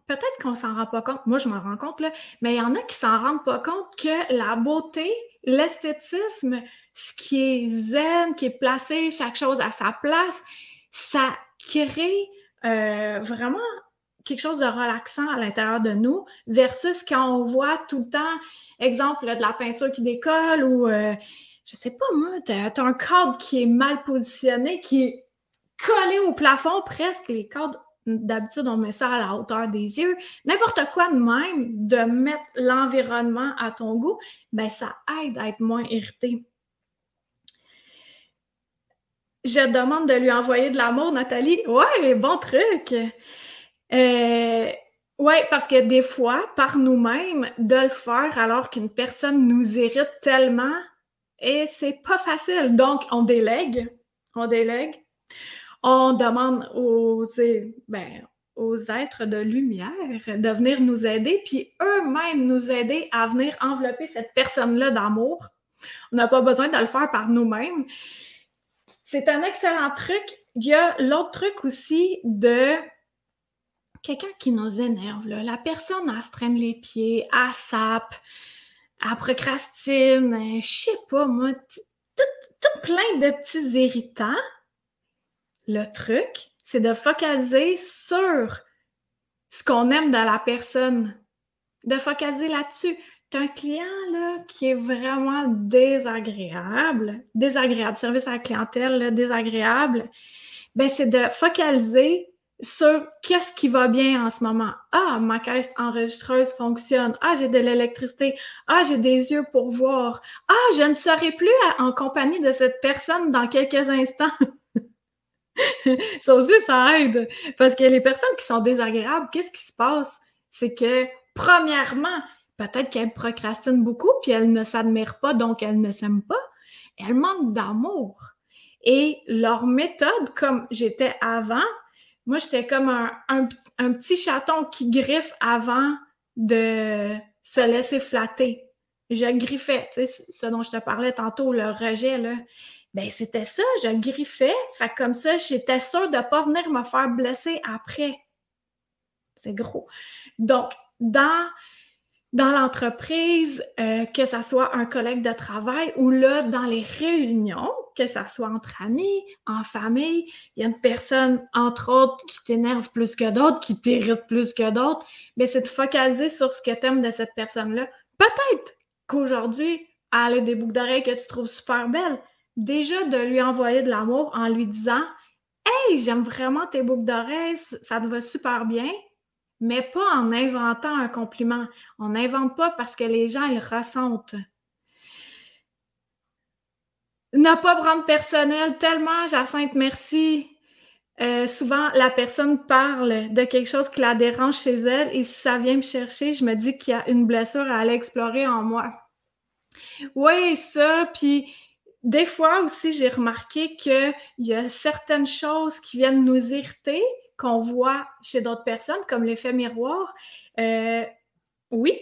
peut-être qu'on s'en rend pas compte. Moi, je m'en rends compte, là, mais il y en a qui s'en rendent pas compte que la beauté, l'esthétisme, ce qui est zen, qui est placé, chaque chose à sa place, ça crée euh, vraiment quelque chose de relaxant à l'intérieur de nous versus quand on voit tout le temps, exemple, de la peinture qui décolle ou, euh, je sais pas moi, tu as, un cadre qui est mal positionné, qui est collé au plafond presque, les cadres D'habitude, on met ça à la hauteur des yeux. N'importe quoi de même, de mettre l'environnement à ton goût, ben ça aide à être moins irrité. Je demande de lui envoyer de l'amour, Nathalie. Ouais, bon truc. Euh, oui, parce que des fois, par nous-mêmes, de le faire alors qu'une personne nous irrite tellement, et c'est pas facile. Donc, on délègue On délègue. On demande aux, ben, aux êtres de lumière de venir nous aider, puis eux-mêmes nous aider à venir envelopper cette personne-là d'amour. On n'a pas besoin de le faire par nous-mêmes. C'est un excellent truc. Il y a l'autre truc aussi de quelqu'un qui nous énerve. La personne, elle se traîne les pieds, elle sape, elle procrastine, je sais pas, moi, tout plein de petits irritants. Le truc, c'est de focaliser sur ce qu'on aime de la personne, de focaliser là-dessus. Tu un client qui est vraiment désagréable, désagréable, service à la clientèle désagréable, ben c'est de focaliser sur qu'est-ce qui va bien en ce moment. Ah, ma caisse enregistreuse fonctionne. Ah, j'ai de l'électricité. Ah, j'ai des yeux pour voir. Ah, je ne serai plus en compagnie de cette personne dans quelques instants. (laughs) (laughs) ça aussi, ça aide. Parce que les personnes qui sont désagréables, qu'est-ce qui se passe? C'est que, premièrement, peut-être qu'elles procrastinent beaucoup, puis elles ne s'admirent pas, donc elles ne s'aiment pas. Elles manquent d'amour. Et leur méthode, comme j'étais avant, moi, j'étais comme un, un, petit chaton qui griffe avant de se laisser flatter. Je griffais, tu sais, ce dont je te parlais tantôt, le rejet, là. Ben, c'était ça, je griffais. Fait comme ça, j'étais sûre de ne pas venir me faire blesser après. C'est gros. Donc, dans, dans l'entreprise, euh, que ce soit un collègue de travail ou là, dans les réunions, que ce soit entre amis, en famille, il y a une personne, entre autres, qui t'énerve plus que d'autres, qui t'irrite plus que d'autres, mais c'est de focaliser sur ce que tu aimes de cette personne-là. Peut-être qu'aujourd'hui, elle a des boucles d'oreilles que tu trouves super belles, déjà de lui envoyer de l'amour en lui disant Hey, j'aime vraiment tes boucles d'oreilles, ça te va super bien, mais pas en inventant un compliment. On n'invente pas parce que les gens, ils ressentent. Ne pas prendre personnel, tellement, Jacinthe, merci. Euh, souvent, la personne parle de quelque chose qui la dérange chez elle et si ça vient me chercher, je me dis qu'il y a une blessure à aller explorer en moi. Oui, ça, puis des fois aussi, j'ai remarqué qu'il y a certaines choses qui viennent nous irriter, qu'on voit chez d'autres personnes, comme l'effet miroir. Euh, oui,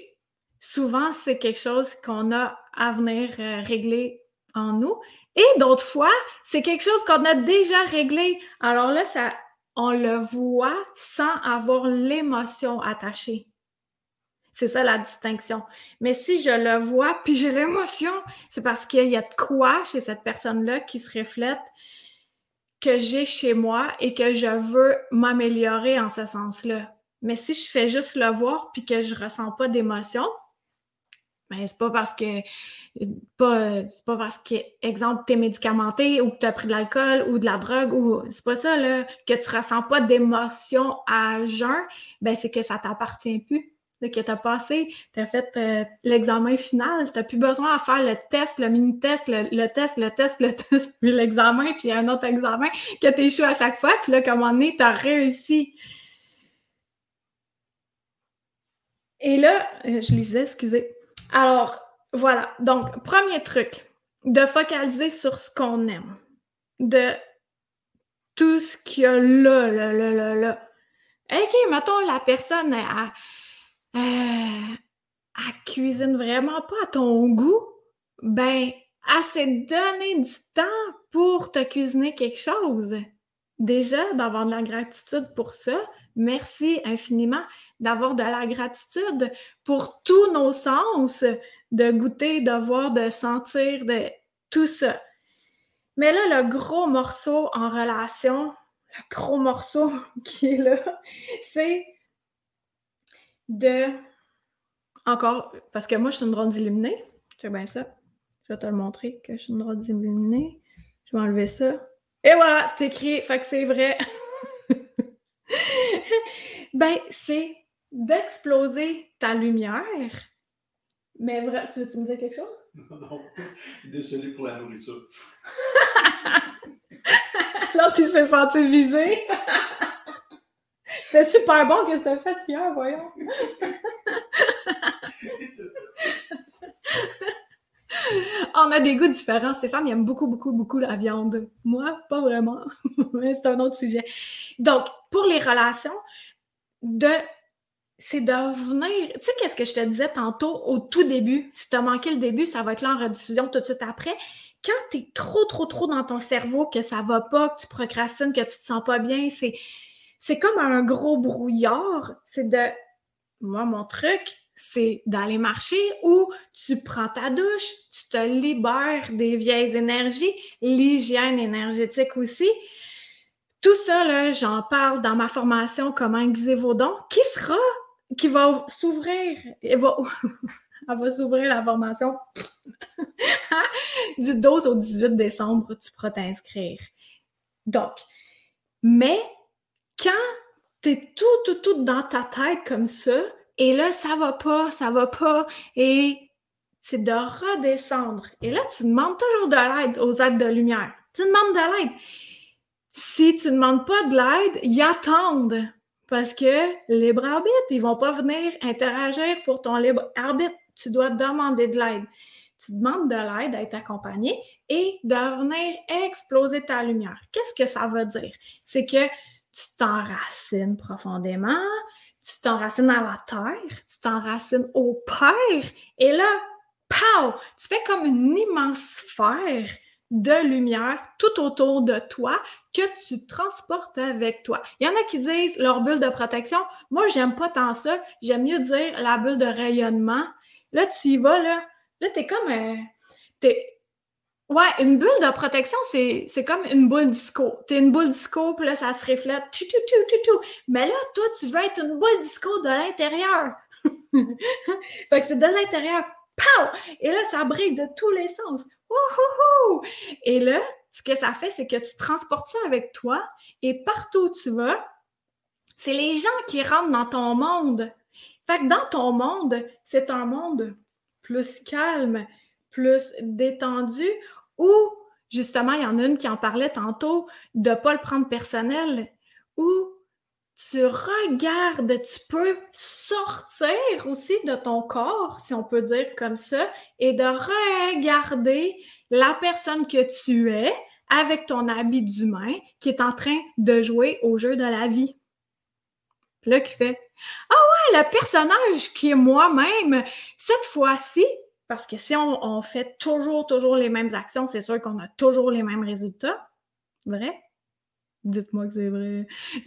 souvent, c'est quelque chose qu'on a à venir euh, régler en nous. Et d'autres fois, c'est quelque chose qu'on a déjà réglé. Alors là, ça, on le voit sans avoir l'émotion attachée. C'est ça la distinction. Mais si je le vois, puis j'ai l'émotion, c'est parce qu'il y a de quoi chez cette personne-là qui se reflète que j'ai chez moi et que je veux m'améliorer en ce sens-là. Mais si je fais juste le voir puis que je ressens pas d'émotion, ben c'est pas parce que pas c'est pas parce que exemple tu es médicamenté ou que tu as pris de l'alcool ou de la drogue ou c'est pas ça là que tu ressens pas d'émotion à jeun, ben c'est que ça t'appartient plus que tu as passé, tu as fait euh, l'examen final, tu n'as plus besoin de faire le test, le mini-test, le, test, le test, le (laughs) test, puis l'examen, puis un autre examen que tu échoues à chaque fois, puis là, comme on est, tu as réussi. Et là, euh, je lisais, excusez. Alors, voilà. Donc, premier truc, de focaliser sur ce qu'on aime, de tout ce qu'il y a là, là, là, là, là. OK, mettons, la personne, a euh, elle cuisine vraiment pas à ton goût, ben, elle s'est donné du temps pour te cuisiner quelque chose. Déjà, d'avoir de la gratitude pour ça. Merci infiniment d'avoir de la gratitude pour tous nos sens, de goûter, de voir, de sentir, de tout ça. Mais là, le gros morceau en relation, le gros morceau (laughs) qui est là, c'est de. Encore, parce que moi, je suis une drôle illuminée. C'est bien ça. Je vais te le montrer que je suis une drôle illuminée. Je vais enlever ça. Et voilà, c'est écrit. Fait que c'est vrai. (laughs) ben, c'est d'exploser ta lumière. Mais vrai, tu veux-tu me dire quelque chose? (laughs)
Non, non. Désolé pour la nourriture. (laughs)
Là, tu t'es senti visé. C'est super bon que c'était fait hier, voyons. (laughs) on a des goûts différents. Stéphane, il aime beaucoup, beaucoup, beaucoup la viande. Moi, pas vraiment. (laughs) C'est un autre sujet. Donc, pour les relations, de c'est de venir. Tu sais, qu'est-ce que je te disais tantôt au tout début? Si tu as manqué le début, ça va être là en rediffusion tout de suite après. Quand tu es trop, trop, trop dans ton cerveau, que ça va pas, que tu procrastines, que tu te sens pas bien, c'est, c'est comme un gros brouillard. C'est de. Moi, mon truc, c'est d'aller marcher ou tu prends ta douche, tu te libères des vieilles énergies, l'hygiène énergétique aussi. Tout ça, j'en parle dans ma formation Comment aiguiser vos qui sera, qui va s'ouvrir, (laughs) elle va s'ouvrir la formation (laughs) du 12 au 18 décembre, tu pourras t'inscrire. Donc, mais quand tu es tout, tout, tout dans ta tête comme ça, et là, ça va pas, ça va pas. Et c'est de redescendre. Et là, tu demandes toujours de l'aide aux aides de lumière. Tu demandes de l'aide. Si tu ne demandes pas de l'aide, ils attendent. Parce que libre arbitre, ils vont pas venir interagir pour ton libre arbitre. Tu dois demander de l'aide. Tu demandes de l'aide à être accompagné et de venir exploser ta lumière. Qu'est-ce que ça veut dire? C'est que tu t'enracines profondément, tu t'enracines à la terre, tu t'enracines au Père, et là, pow! Tu fais comme une immense sphère de lumière tout autour de toi que tu transportes avec toi. Il y en a qui disent leur bulle de protection. Moi, j'aime pas tant ça. J'aime mieux dire la bulle de rayonnement. Là, tu y vas, là. Là, t'es comme... Euh, Ouais, une bulle de protection, c'est, comme une boule disco. T'es une boule disco, puis là, ça se reflète. Tout, tout, tout, tout, tout. Mais là, toi, tu veux être une boule disco de l'intérieur. (laughs) fait que c'est de l'intérieur. Pow! Et là, ça brille de tous les sens. Wouhouhou! Et là, ce que ça fait, c'est que tu transportes ça avec toi et partout où tu vas, c'est les gens qui rentrent dans ton monde. Fait que dans ton monde, c'est un monde plus calme, plus détendu, ou justement, il y en a une qui en parlait tantôt, de ne pas le prendre personnel, ou tu regardes, tu peux sortir aussi de ton corps, si on peut dire comme ça, et de regarder la personne que tu es avec ton habit d'humain qui est en train de jouer au jeu de la vie. Puis là, qui fait Ah ouais, le personnage qui est moi-même, cette fois-ci, parce que si on, fait toujours, toujours les mêmes actions, c'est sûr qu'on a toujours les mêmes résultats. Vrai? Dites-moi que c'est vrai. (laughs)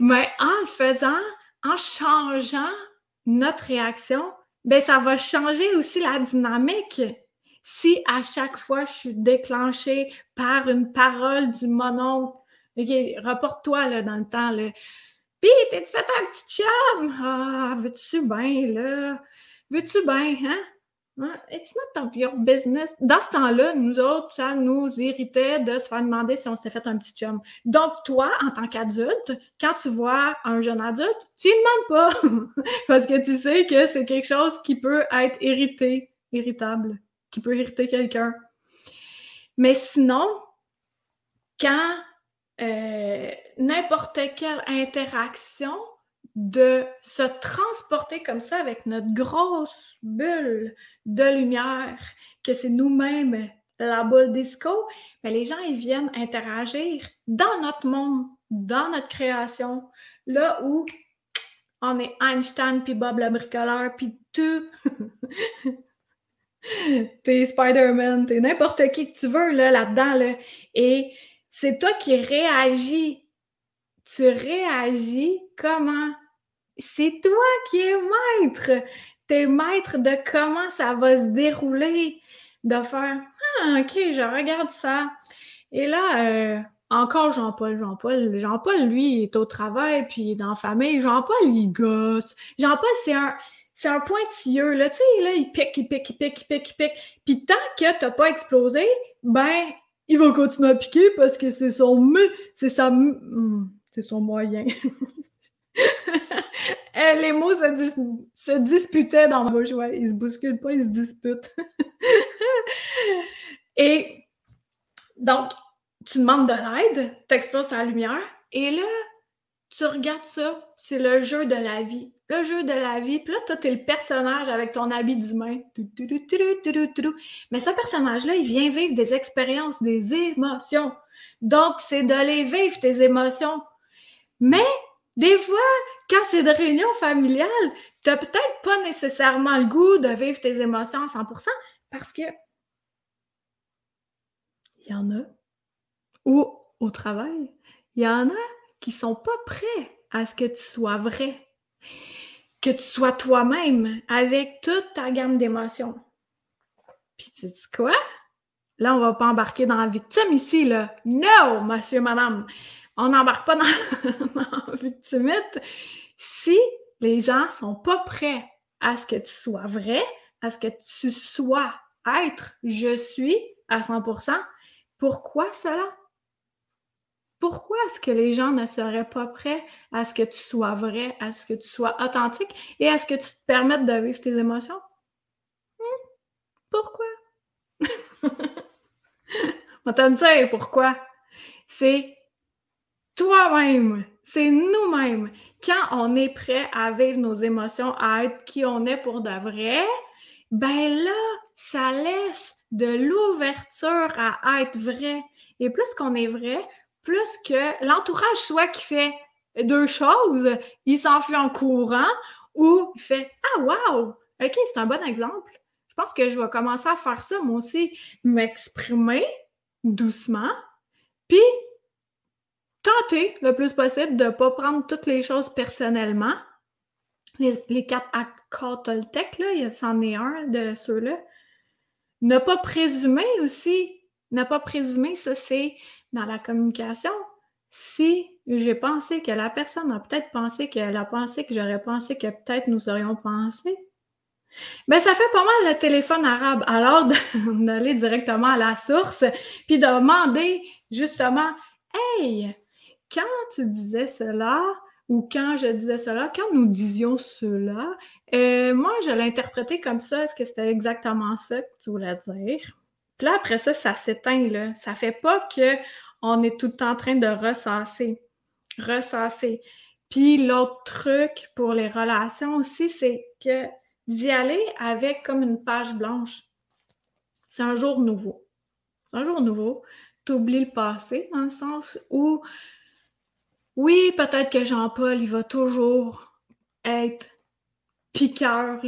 Mais en le faisant, en changeant notre réaction, ben ça va changer aussi la dynamique. Si à chaque fois je suis déclenchée par une parole du monon, OK, reporte-toi là, dans le temps. Là. Pis, t'es-tu fait un petit chum? Ah, veux-tu bien, là? Veux-tu bien, hein? It's not your business. Dans ce temps-là, nous autres, ça nous irritait de se faire demander si on s'était fait un petit chum. Donc, toi, en tant qu'adulte, quand tu vois un jeune adulte, tu ne demandes pas. (laughs) Parce que tu sais que c'est quelque chose qui peut être irrité, irritable, qui peut irriter quelqu'un. Mais sinon, quand euh, n'importe quelle interaction de se transporter comme ça avec notre grosse bulle de lumière, que c'est nous-mêmes la boule disco, mais les gens, ils viennent interagir dans notre monde, dans notre création, là où on est Einstein, puis Bob le bricoleur, puis tout. (laughs) t'es Spider-Man, t'es n'importe qui que tu veux là, là-dedans. Là. Et c'est toi qui réagis. Tu réagis comment? C'est toi qui es maître. Tu es maître de comment ça va se dérouler, de faire Ah, OK, je regarde ça. Et là, euh, encore Jean-Paul, Jean-Paul. Jean-Paul, lui, est au travail, puis il est dans la famille. Jean-Paul, il gosse. Jean-Paul, c'est un. C'est un pointilleux, là, tu sais, là, il pique, il pique, il pique, il pique, il pique. Puis tant que t'as pas explosé, ben, il va continuer à piquer parce que c'est son... C'est sa... Hmm, c'est son moyen. (laughs) (laughs) Eh, les mots se, disputaient dans ma bouche. Ouais, ils se bousculent pas, ils se disputent. (laughs) et donc, tu demandes de l'aide, tu exploses la lumière, et là, tu regardes ça, c'est le jeu de la vie. le jeu de la vie. Puis là, toi, t'es le personnage avec ton habit d'humain. Mais ce personnage-là, il vient vivre des expériences, des émotions. Donc, c'est de les vivre, tes émotions. Mais, des fois, quand c'est de réunion familiale, t'as peut-être pas nécessairement le goût de vivre tes émotions à 100% parce que il y en a, ou au travail, il y en a qui sont pas prêts à ce que tu sois vrai que tu sois toi-même avec toute ta gamme d'émotions. Puis tu dis quoi? Là, on va pas embarquer dans la victime ici, là. Non, monsieur, madame. On n'embarque pas dans, (laughs) victimite si les gens sont pas prêts à ce que tu sois vrai, à ce que tu sois être, je suis à 100%. Pourquoi cela? Pourquoi est-ce que les gens ne seraient pas prêts à ce que tu sois vrai, à ce que tu sois authentique et à ce que tu te permettes de vivre tes émotions? Hmm? Pourquoi? (laughs) On te dire pourquoi? C'est toi-même, c'est nous-mêmes. Quand on est prêt à vivre nos émotions, à être qui on est pour de vrai, ben là, ça laisse de l'ouverture à être vrai. Et plus qu'on est vrai, plus que l'entourage soit qui fait deux choses, il s'enfuit en courant ou il fait Ah, wow! OK, c'est un bon exemple. Je pense que je vais commencer à faire ça, moi aussi, m'exprimer doucement, puis tenter le plus possible de ne pas prendre toutes les choses personnellement. Les, les quatre accords Toltec, là, c'en est un de ceux-là. Ne pas présumer aussi. Ne pas présumer, ça, c'est dans la communication, si j'ai pensé que la personne a peut-être pensé qu'elle a pensé que j'aurais pensé que peut-être nous aurions pensé, mais ça fait pas mal le téléphone arabe. Alors, (laughs) d'aller directement à la source, puis de demander justement, hey, quand tu disais cela, ou quand je disais cela, quand nous disions cela, euh, moi, je l'ai interprété comme ça. Est-ce que c'était exactement ça que tu voulais dire? Puis là, après ça, ça s'éteint, là. Ça fait pas que on est tout le temps en train de ressasser. Ressasser. Puis l'autre truc pour les relations aussi, c'est que d'y aller avec comme une page blanche. C'est un jour nouveau. C'est un jour nouveau. Tu oublies le passé dans le sens où, oui, peut-être que Jean-Paul, il va toujours être piqueur.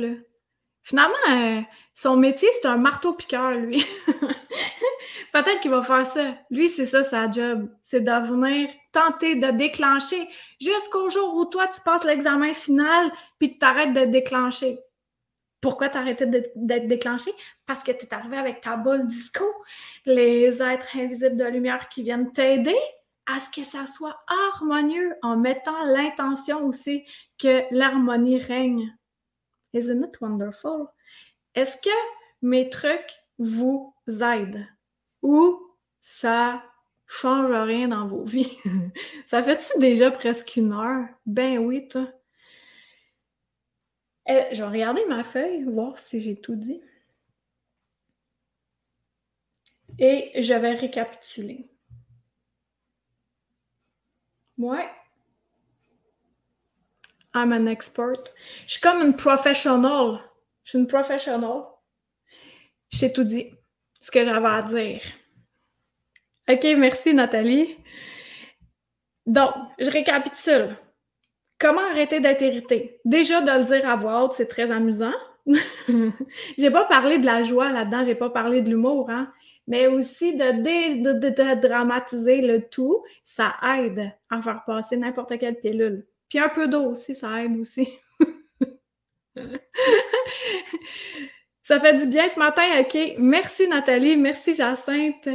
Finalement, euh, son métier, c'est un marteau-piqueur, lui. (laughs) Peut-être qu'il va faire ça. Lui, c'est ça sa job. C'est de venir tenter de déclencher jusqu'au jour où toi, tu passes l'examen final puis tu t'arrêtes de déclencher. Pourquoi t'arrêtais d'être déclenché? Parce que tu es arrivé avec ta boule disco, les êtres invisibles de lumière qui viennent t'aider à ce que ça soit harmonieux en mettant l'intention aussi que l'harmonie règne. Isn't it wonderful? Est-ce que mes trucs vous aident? ou ça change rien dans vos vies? (laughs) ça fait-tu déjà presque une heure? Ben oui, toi. Eh, je vais regarder ma feuille, voir si j'ai tout dit. Et je vais récapituler. Ouais. I'm an expert. Je suis comme une professionnelle. Je suis une professionnelle. J'ai tout dit ce que j'avais à dire. OK, merci Nathalie. Donc, je récapitule. Comment arrêter d'être irrité? Déjà, de le dire à voix haute, c'est très amusant. (laughs) j'ai pas parlé de la joie là-dedans, j'ai pas parlé de l'humour, hein? mais aussi de, de, dramatiser le tout, ça aide à faire passer n'importe quelle pilule. Puis un peu d'eau aussi, ça aide aussi. (laughs) Ça fait du bien ce matin, OK. Merci Nathalie, merci Jacinthe.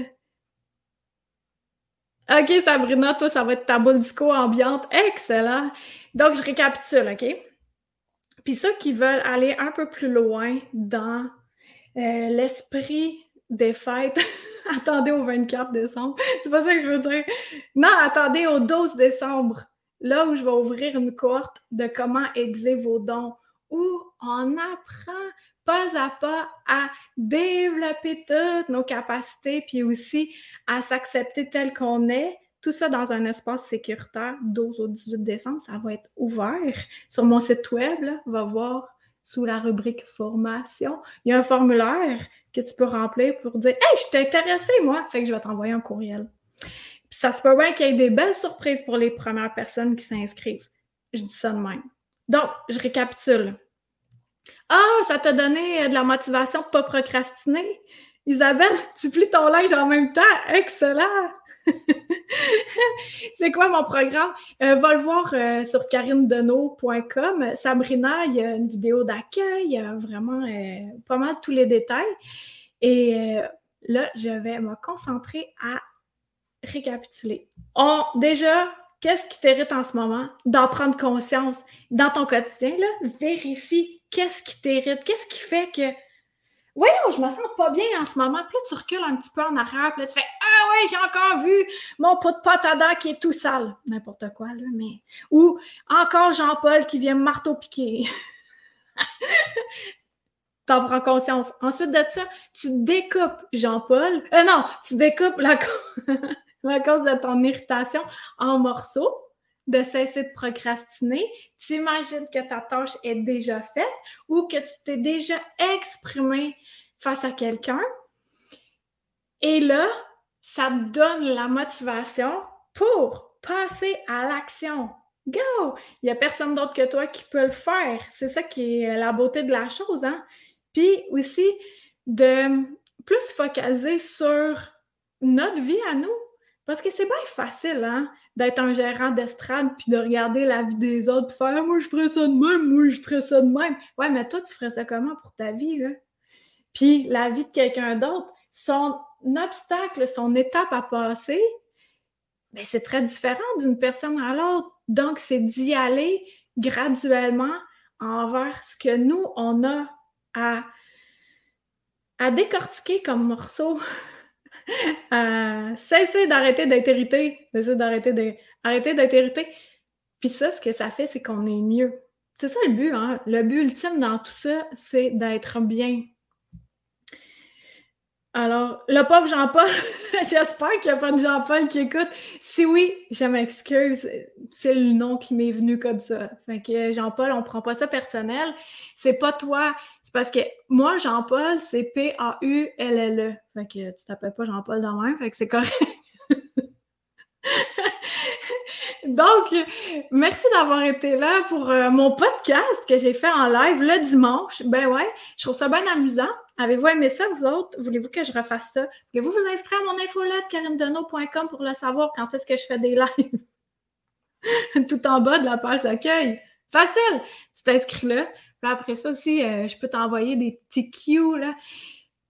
OK, Sabrina, toi, ça va être ta boule disco ambiante. Excellent. Donc, je récapitule, OK? Puis ceux qui veulent aller un peu plus loin dans euh, l'esprit des fêtes, (laughs) attendez au 24 décembre. (laughs) C'est pas ça que je veux dire. Non, attendez au 12 décembre, là où je vais ouvrir une cohorte de comment aiguiser vos dons, où on apprend pas à pas à développer toutes nos capacités, puis aussi à s'accepter tel qu'on est, Tout ça dans un espace sécuritaire, 12 au 18 décembre, ça va être ouvert. Sur mon site web, va voir sous la rubrique formation, il y a un formulaire que tu peux remplir pour dire Hey, je t'ai intéressé, moi! Fait que je vais t'envoyer un courriel. Puis ça se peut bien qu'il y ait des belles surprises pour les premières personnes qui s'inscrivent. Je dis ça de même. Donc, je récapitule. Ah, ça t'a donné euh, de la motivation de ne pas procrastiner? Isabelle, (laughs) tu plies ton linge en même temps. Excellent! (laughs) c'est quoi mon programme? Euh, va le voir euh, sur carinedeneau.com. Sabrina, il y a une vidéo d'accueil, il y a vraiment pas mal tous les détails. Et là, je vais me concentrer à récapituler. On, déjà, qu'est-ce qui t'hérite en ce moment? D'en prendre conscience. Dans ton quotidien, vérifie qu'est-ce qui t'hérite, qu'est-ce qui fait que Voyons, je me sens pas bien en ce moment. Puis là, tu recules un petit peu en arrière, puis là, tu fais Ah ouais, j'ai encore vu mon pot de pâte à dents qui est tout sale. N'importe quoi, là, mais. Ou encore Jean-Paul qui vient me marteau-piquer. (laughs) T'en prends conscience. Ensuite de ça, tu découpes Jean-Paul. Euh, non, tu découpes la (laughs) cause de ton irritation en morceaux de cesser de procrastiner, tu imagines que ta tâche est déjà faite ou que tu t'es déjà exprimé face à quelqu'un. Et là, ça te donne la motivation pour passer à l'action. Go! Il n'y a personne d'autre que toi qui peut le faire. C'est ça qui est la beauté de la chose. Hein? Puis aussi, de plus focaliser sur notre vie à nous. Parce que c'est bien facile, hein, d'être un gérant d'estrade puis de regarder la vie des autres puis faire ah, moi je ferais ça de même, moi je ferais ça de même. Ouais, mais toi, tu ferais ça comment pour ta vie, là? Puis la vie de quelqu'un d'autre, son obstacle, son étape à passer, ben, c'est très différent d'une personne à l'autre. Donc, c'est d'y aller graduellement envers ce que nous, on a à, à décortiquer comme morceau euh, cesser d'arrêter d'être irrité. Cesser d'arrêter d'être irrité. Puis ça, ce que ça fait, c'est qu'on est mieux. C'est ça le but, hein? Le but ultime dans tout ça, c'est d'être bien. Alors, le pauvre Jean-Paul, (laughs) j'espère qu'il n'y a pas de Jean-Paul qui écoute. Si oui, je m'excuse, c'est le nom qui m'est venu comme ça. Fait que Jean-Paul, on ne prend pas ça personnel. C'est pas toi. Parce que moi, Jean-Paul, c'est P-A-U-L-L-E. Fait que tu t'appelles pas Jean-Paul dans même, fait que c'est correct. (laughs) Donc, merci d'avoir été là pour euh, mon podcast que j'ai fait en live le dimanche. Ben ouais, je trouve ça bien amusant. Avez-vous aimé ça, vous autres? Voulez-vous que je refasse ça? Voulez-vous vous inscrire à mon infolette, carinedeneau.com, pour le savoir quand est-ce que je fais des lives? (laughs) Tout en bas de la page d'accueil. Facile! Tu t'inscris là. Après ça aussi, euh, je peux t'envoyer des petits cues, là.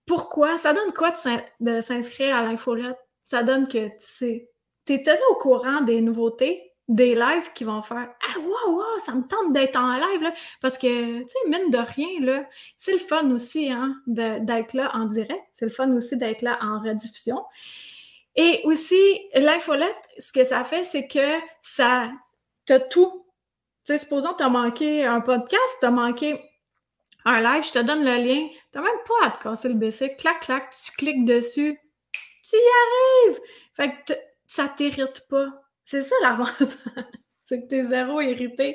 Pourquoi? Ça donne quoi de s'inscrire à l'infolette? Ça donne que tu sais, tu es tenu au courant des nouveautés, des lives qui vont faire Ah, wow, wow, ça me tente d'être en live, là. Parce que, tu sais, mine de rien, là, c'est le fun aussi, hein, d'être là en direct. C'est le fun aussi d'être là en rediffusion. Et aussi, l'infolette, ce que ça fait, c'est que ça, t'as tout. Tu sais, supposons que tu as manqué un podcast, tu as manqué un live, je te donne le lien. Tu même pas à te casser le BC. Clac, clac, tu cliques dessus. Tu y arrives! Fait que ça t'irrite pas. C'est ça l'avantage. (laughs) c'est que t'es zéro irrité.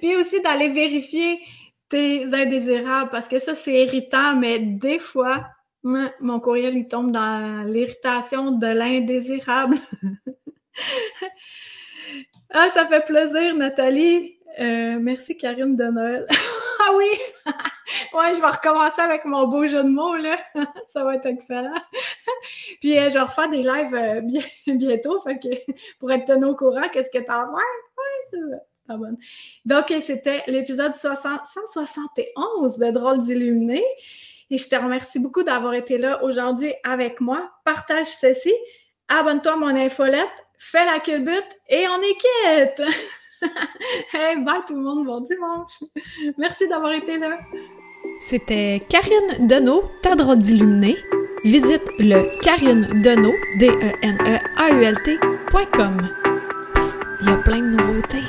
Puis aussi d'aller vérifier tes indésirables parce que ça, c'est irritant, mais des fois, mon courriel, il tombe dans l'irritation de l'indésirable. (laughs) ah, ça fait plaisir, Nathalie. Euh, merci, Karine de Noël. (laughs) ah oui! (laughs) ouais, je vais recommencer avec mon beau jeu de mots, là. (laughs) ça va être excellent. Puis euh, je vais refaire des lives euh, bientôt, pour être tenu au courant, qu'est-ce que t'en vois? Ouais, c'est ça. Donc, c'était l'épisode 171 de Drôles d'illuminés. Et je te remercie beaucoup d'avoir été là aujourd'hui avec moi. Partage ceci, abonne-toi à mon infolette, fais la culbute et on est quitte! (laughs) hey, bye tout le monde, bon dimanche! Merci d'avoir été là!
C'était Karine Deneau, ta drôle d'illuminé. Visite le Karine Deneau, D-E-N-E-A-U-L-T.com. Il y a plein de nouveautés.